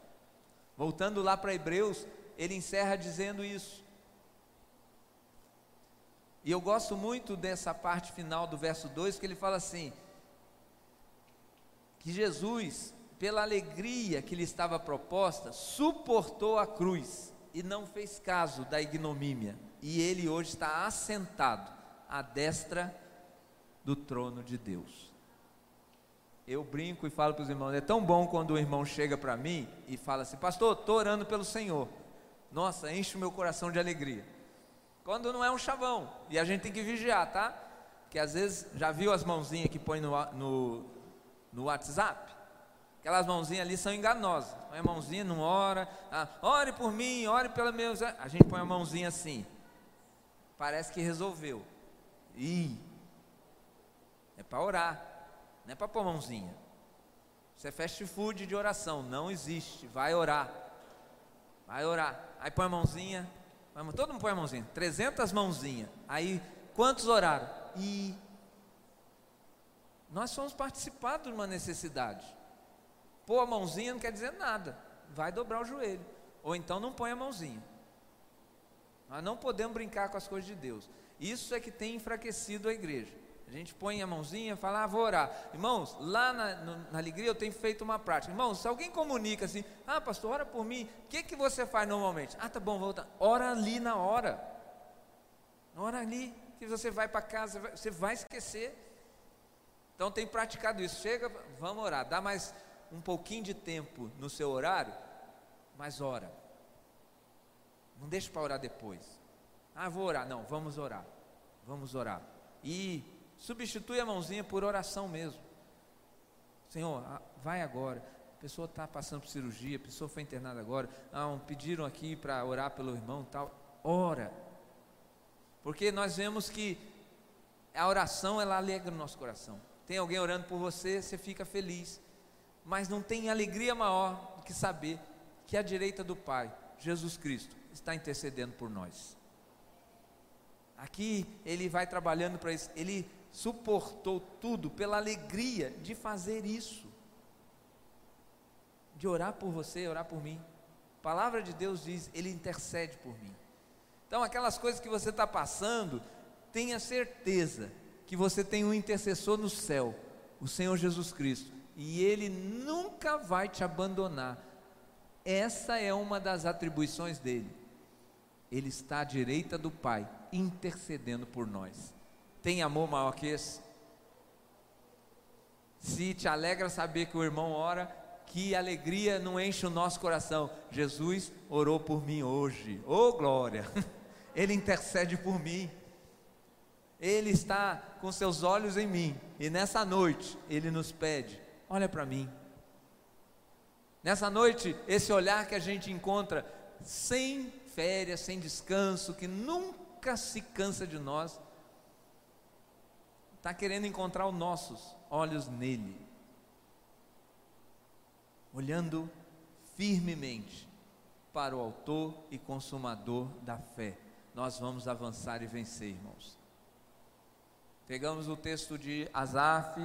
Voltando lá para Hebreus, ele encerra dizendo isso. E eu gosto muito dessa parte final do verso 2, que ele fala assim: que Jesus, pela alegria que lhe estava proposta, suportou a cruz e não fez caso da ignomínia, e ele hoje está assentado à destra do trono de Deus. Eu brinco e falo para os irmãos: é tão bom quando o irmão chega para mim e fala assim, pastor, estou orando pelo Senhor. Nossa, enche o meu coração de alegria. Quando não é um chavão. E a gente tem que vigiar, tá? Porque às vezes, já viu as mãozinhas que põe no, no, no WhatsApp? Aquelas mãozinhas ali são enganosas. Põe a mãozinha, não ora. Ah, ore por mim, ore pela minha. A gente põe a mãozinha assim. Parece que resolveu. Ih, é para orar, não é para pôr mãozinha. Isso é fast food de oração, não existe. Vai orar, vai orar. Aí põe a mãozinha, todo mundo põe a mãozinha. 300 mãozinhas. Aí, quantos oraram? E nós somos participar de uma necessidade. Pôr a mãozinha não quer dizer nada. Vai dobrar o joelho. Ou então não põe a mãozinha. Nós não podemos brincar com as coisas de Deus. Isso é que tem enfraquecido a igreja. A gente põe a mãozinha fala, ah, vou orar. Irmãos, lá na, na, alegria eu tenho feito uma prática. Irmãos, se alguém comunica assim, ah, pastor, ora por mim, o que, que você faz normalmente? Ah, tá bom, vou voltar. Ora ali na hora. Ora ali, que você vai para casa, você vai esquecer. Então tem praticado isso. Chega, vamos orar. Dá mais um pouquinho de tempo no seu horário, mas ora. Não deixe para orar depois. Ah, vou orar. Não, vamos orar. Vamos orar. E substitui a mãozinha por oração mesmo. Senhor, vai agora. A pessoa está passando por cirurgia, a pessoa foi internada agora. Ah, um, pediram aqui para orar pelo irmão tal. Ora. Porque nós vemos que a oração ela alegra o nosso coração. Tem alguém orando por você, você fica feliz. Mas não tem alegria maior do que saber que à direita do Pai, Jesus Cristo, está intercedendo por nós. Aqui ele vai trabalhando para isso, ele suportou tudo pela alegria de fazer isso, de orar por você, orar por mim. A palavra de Deus diz: Ele intercede por mim. Então, aquelas coisas que você está passando, tenha certeza que você tem um intercessor no céu, o Senhor Jesus Cristo, e Ele nunca vai te abandonar. Essa é uma das atribuições dele. Ele está à direita do Pai, intercedendo por nós. Tem amor maior que esse? Se te alegra saber que o irmão ora, que alegria não enche o nosso coração. Jesus orou por mim hoje. Oh glória! Ele intercede por mim. Ele está com seus olhos em mim. E nessa noite, Ele nos pede: olha para mim. Nessa noite, esse olhar que a gente encontra sem férias, sem descanso, que nunca se cansa de nós, está querendo encontrar os nossos olhos nele, olhando firmemente para o Autor e Consumador da fé. Nós vamos avançar e vencer, irmãos. Pegamos o texto de Asaf,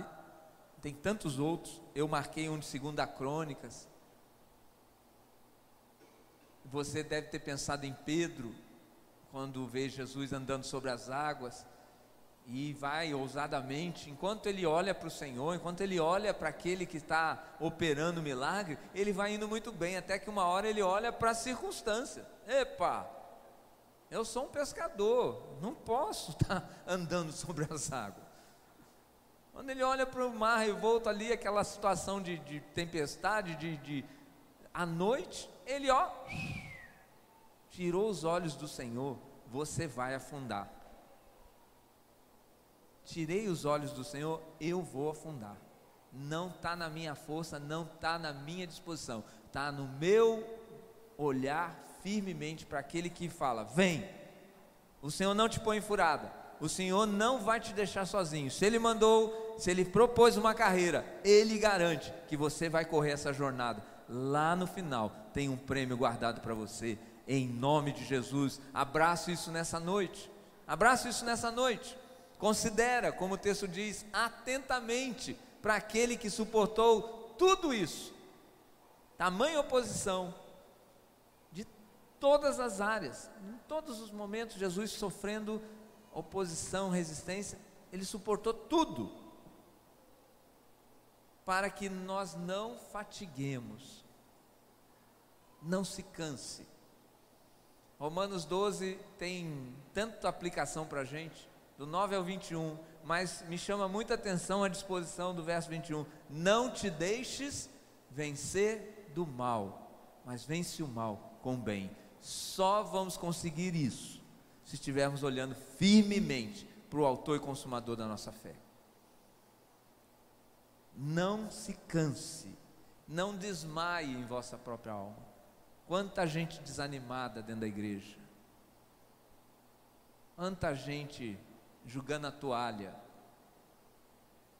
tem tantos outros, eu marquei um de Segunda Crônicas. Você deve ter pensado em Pedro, quando vê Jesus andando sobre as águas, e vai ousadamente, enquanto ele olha para o Senhor, enquanto ele olha para aquele que está operando o milagre, ele vai indo muito bem, até que uma hora ele olha para a circunstância. Epa, eu sou um pescador, não posso estar andando sobre as águas. Quando ele olha para o mar e volta ali, aquela situação de, de tempestade, de, de à noite, ele ó, tirou os olhos do Senhor, você vai afundar. Tirei os olhos do Senhor, eu vou afundar. Não está na minha força, não está na minha disposição, está no meu olhar firmemente para aquele que fala: Vem, o Senhor não te põe em furada, o Senhor não vai te deixar sozinho. Se Ele mandou, se Ele propôs uma carreira, Ele garante que você vai correr essa jornada. Lá no final tem um prêmio guardado para você, em nome de Jesus. Abraço isso nessa noite, abraço isso nessa noite. Considera, como o texto diz, atentamente para aquele que suportou tudo isso, tamanha oposição, todas as áreas, em todos os momentos, Jesus sofrendo oposição, resistência, ele suportou tudo para que nós não fatiguemos, não se canse. Romanos 12 tem tanta aplicação para a gente, do 9 ao 21, mas me chama muita atenção a disposição do verso 21. Não te deixes vencer do mal, mas vence o mal com o bem. Só vamos conseguir isso se estivermos olhando firmemente para o Autor e Consumador da nossa fé. Não se canse, não desmaie em vossa própria alma. Quanta gente desanimada dentro da igreja, quanta gente julgando a toalha.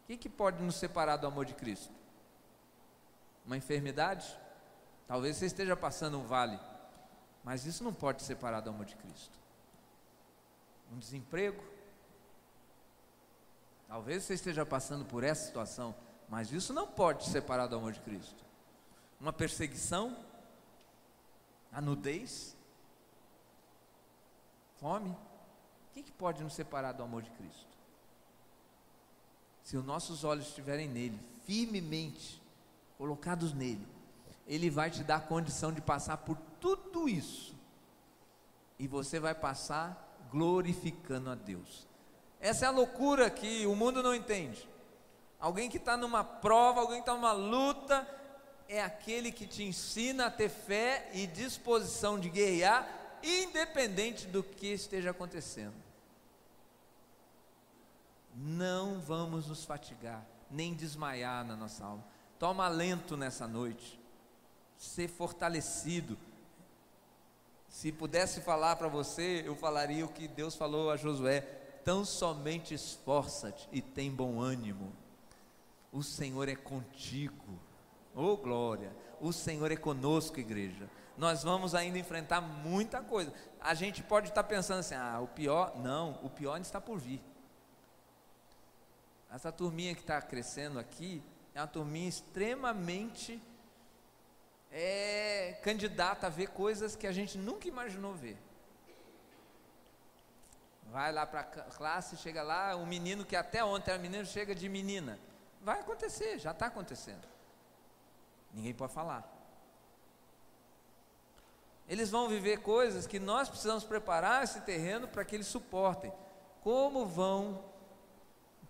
O que, que pode nos separar do amor de Cristo? Uma enfermidade? Talvez você esteja passando um vale mas isso não pode separar do amor de Cristo. Um desemprego. Talvez você esteja passando por essa situação, mas isso não pode separar do amor de Cristo. Uma perseguição, a nudez, fome, O que, que pode nos separar do amor de Cristo? Se os nossos olhos estiverem nele, firmemente colocados nele, ele vai te dar condição de passar por tudo isso. E você vai passar glorificando a Deus. Essa é a loucura que o mundo não entende. Alguém que está numa prova, alguém que está numa luta, é aquele que te ensina a ter fé e disposição de guerrear, independente do que esteja acontecendo. Não vamos nos fatigar, nem desmaiar na nossa alma. Toma alento nessa noite, ser fortalecido. Se pudesse falar para você, eu falaria o que Deus falou a Josué: tão somente esforça-te e tem bom ânimo. O Senhor é contigo. Oh glória! O Senhor é conosco, igreja. Nós vamos ainda enfrentar muita coisa. A gente pode estar pensando assim: ah, o pior. Não, o pior ainda está por vir. Essa turminha que está crescendo aqui é uma turminha extremamente é, candidata a ver coisas que a gente nunca imaginou ver. Vai lá para a classe, chega lá, um menino que até ontem era menino chega de menina. Vai acontecer, já está acontecendo. Ninguém pode falar. Eles vão viver coisas que nós precisamos preparar esse terreno para que eles suportem. Como vão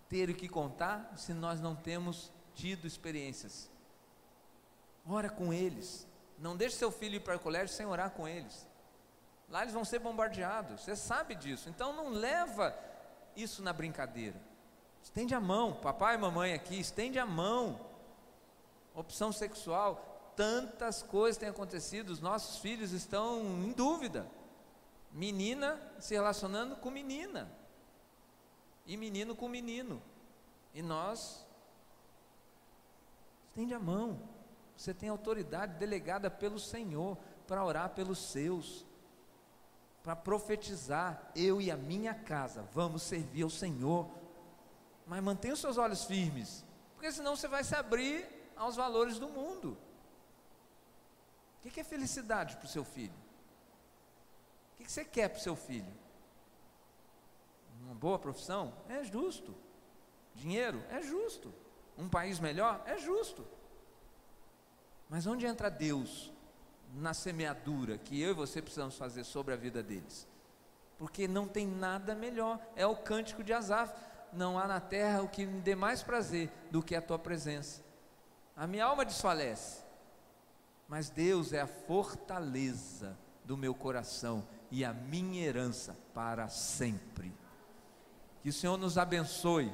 ter o que contar se nós não temos tido experiências? Ora com eles. Não deixe seu filho ir para o colégio sem orar com eles. Lá eles vão ser bombardeados. Você sabe disso. Então não leva isso na brincadeira. Estende a mão, papai e mamãe aqui, estende a mão. Opção sexual, tantas coisas têm acontecido, os nossos filhos estão em dúvida. Menina se relacionando com menina, e menino com menino. E nós, estende a mão. Você tem autoridade delegada pelo Senhor para orar pelos seus, para profetizar. Eu e a minha casa vamos servir ao Senhor mas mantenha os seus olhos firmes, porque senão você vai se abrir aos valores do mundo. O que é felicidade para o seu filho? O que você quer para o seu filho? Uma boa profissão? É justo. Dinheiro? É justo. Um país melhor? É justo. Mas onde entra Deus na semeadura que eu e você precisamos fazer sobre a vida deles? Porque não tem nada melhor. É o cântico de Asaf não há na terra o que me dê mais prazer do que a tua presença. A minha alma desfalece, mas Deus é a fortaleza do meu coração e a minha herança para sempre. Que o Senhor nos abençoe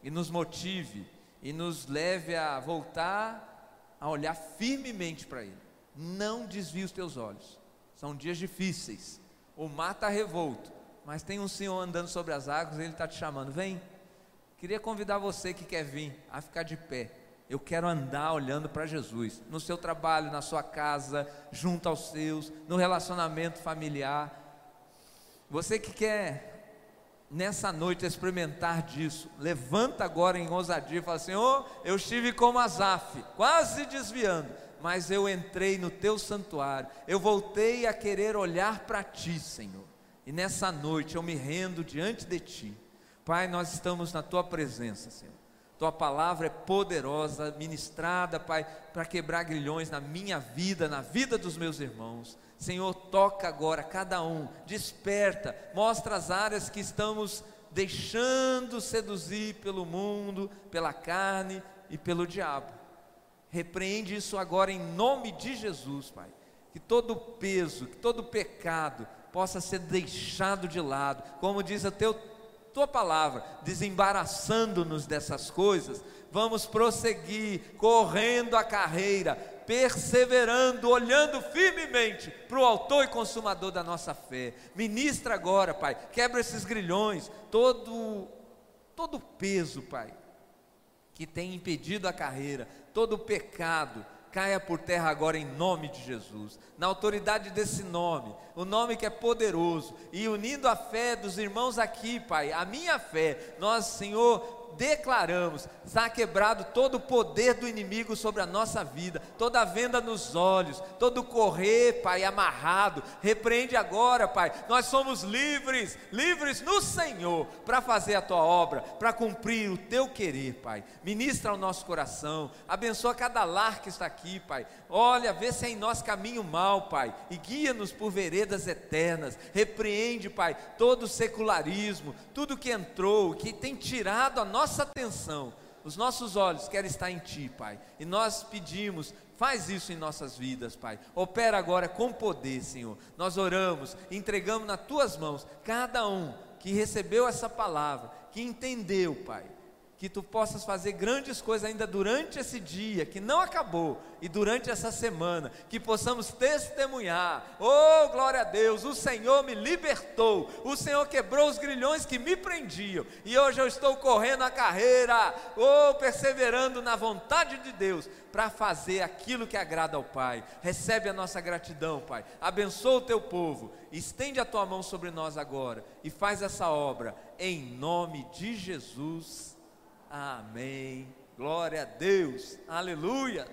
e nos motive e nos leve a voltar a olhar firmemente para Ele. Não desvie os teus olhos. São dias difíceis. O mar está revolto, mas tem um Senhor andando sobre as águas e Ele está te chamando. Vem, Queria convidar você que quer vir a ficar de pé. Eu quero andar olhando para Jesus, no seu trabalho, na sua casa, junto aos seus, no relacionamento familiar. Você que quer nessa noite experimentar disso, levanta agora em ousadia e fala: Senhor, eu estive como Asaf, quase desviando, mas eu entrei no teu santuário, eu voltei a querer olhar para ti, Senhor, e nessa noite eu me rendo diante de ti. Pai, nós estamos na tua presença, Senhor. Tua palavra é poderosa, ministrada, Pai, para quebrar grilhões na minha vida, na vida dos meus irmãos. Senhor, toca agora cada um, desperta, mostra as áreas que estamos deixando seduzir pelo mundo, pela carne e pelo diabo. Repreende isso agora em nome de Jesus, Pai. Que todo peso, que todo pecado possa ser deixado de lado, como diz o teu tua palavra, desembaraçando-nos dessas coisas, vamos prosseguir, correndo a carreira, perseverando, olhando firmemente para o Autor e Consumador da nossa fé. Ministra agora, Pai, quebra esses grilhões, todo, todo o peso, Pai, que tem impedido a carreira, todo o pecado caia por terra agora em nome de Jesus, na autoridade desse nome, o nome que é poderoso, e unindo a fé dos irmãos aqui, Pai, a minha fé, nós, Senhor, declaramos: está quebrado todo o poder do inimigo sobre a nossa vida, toda a venda nos olhos, todo correr, Pai, amarrado. Repreende agora, Pai. Nós somos livres, livres no Senhor, para fazer a tua obra, para cumprir o teu querer, Pai. Ministra o nosso coração, abençoa cada lar que está aqui, Pai. Olha, vê se é em nós caminho mal, Pai, e guia-nos por veredas eternas. Repreende, Pai, todo o secularismo, tudo que entrou, que tem tirado a nossa atenção. Os nossos olhos querem estar em Ti, Pai. E nós pedimos, faz isso em nossas vidas, Pai. Opera agora com poder, Senhor. Nós oramos, entregamos nas Tuas mãos cada um que recebeu essa palavra, que entendeu, Pai que tu possas fazer grandes coisas ainda durante esse dia, que não acabou, e durante essa semana, que possamos testemunhar: oh, glória a Deus, o Senhor me libertou, o Senhor quebrou os grilhões que me prendiam, e hoje eu estou correndo a carreira, oh, perseverando na vontade de Deus, para fazer aquilo que agrada ao Pai. Recebe a nossa gratidão, Pai. Abençoa o teu povo, estende a tua mão sobre nós agora e faz essa obra, em nome de Jesus. Amém. Glória a Deus. Aleluia.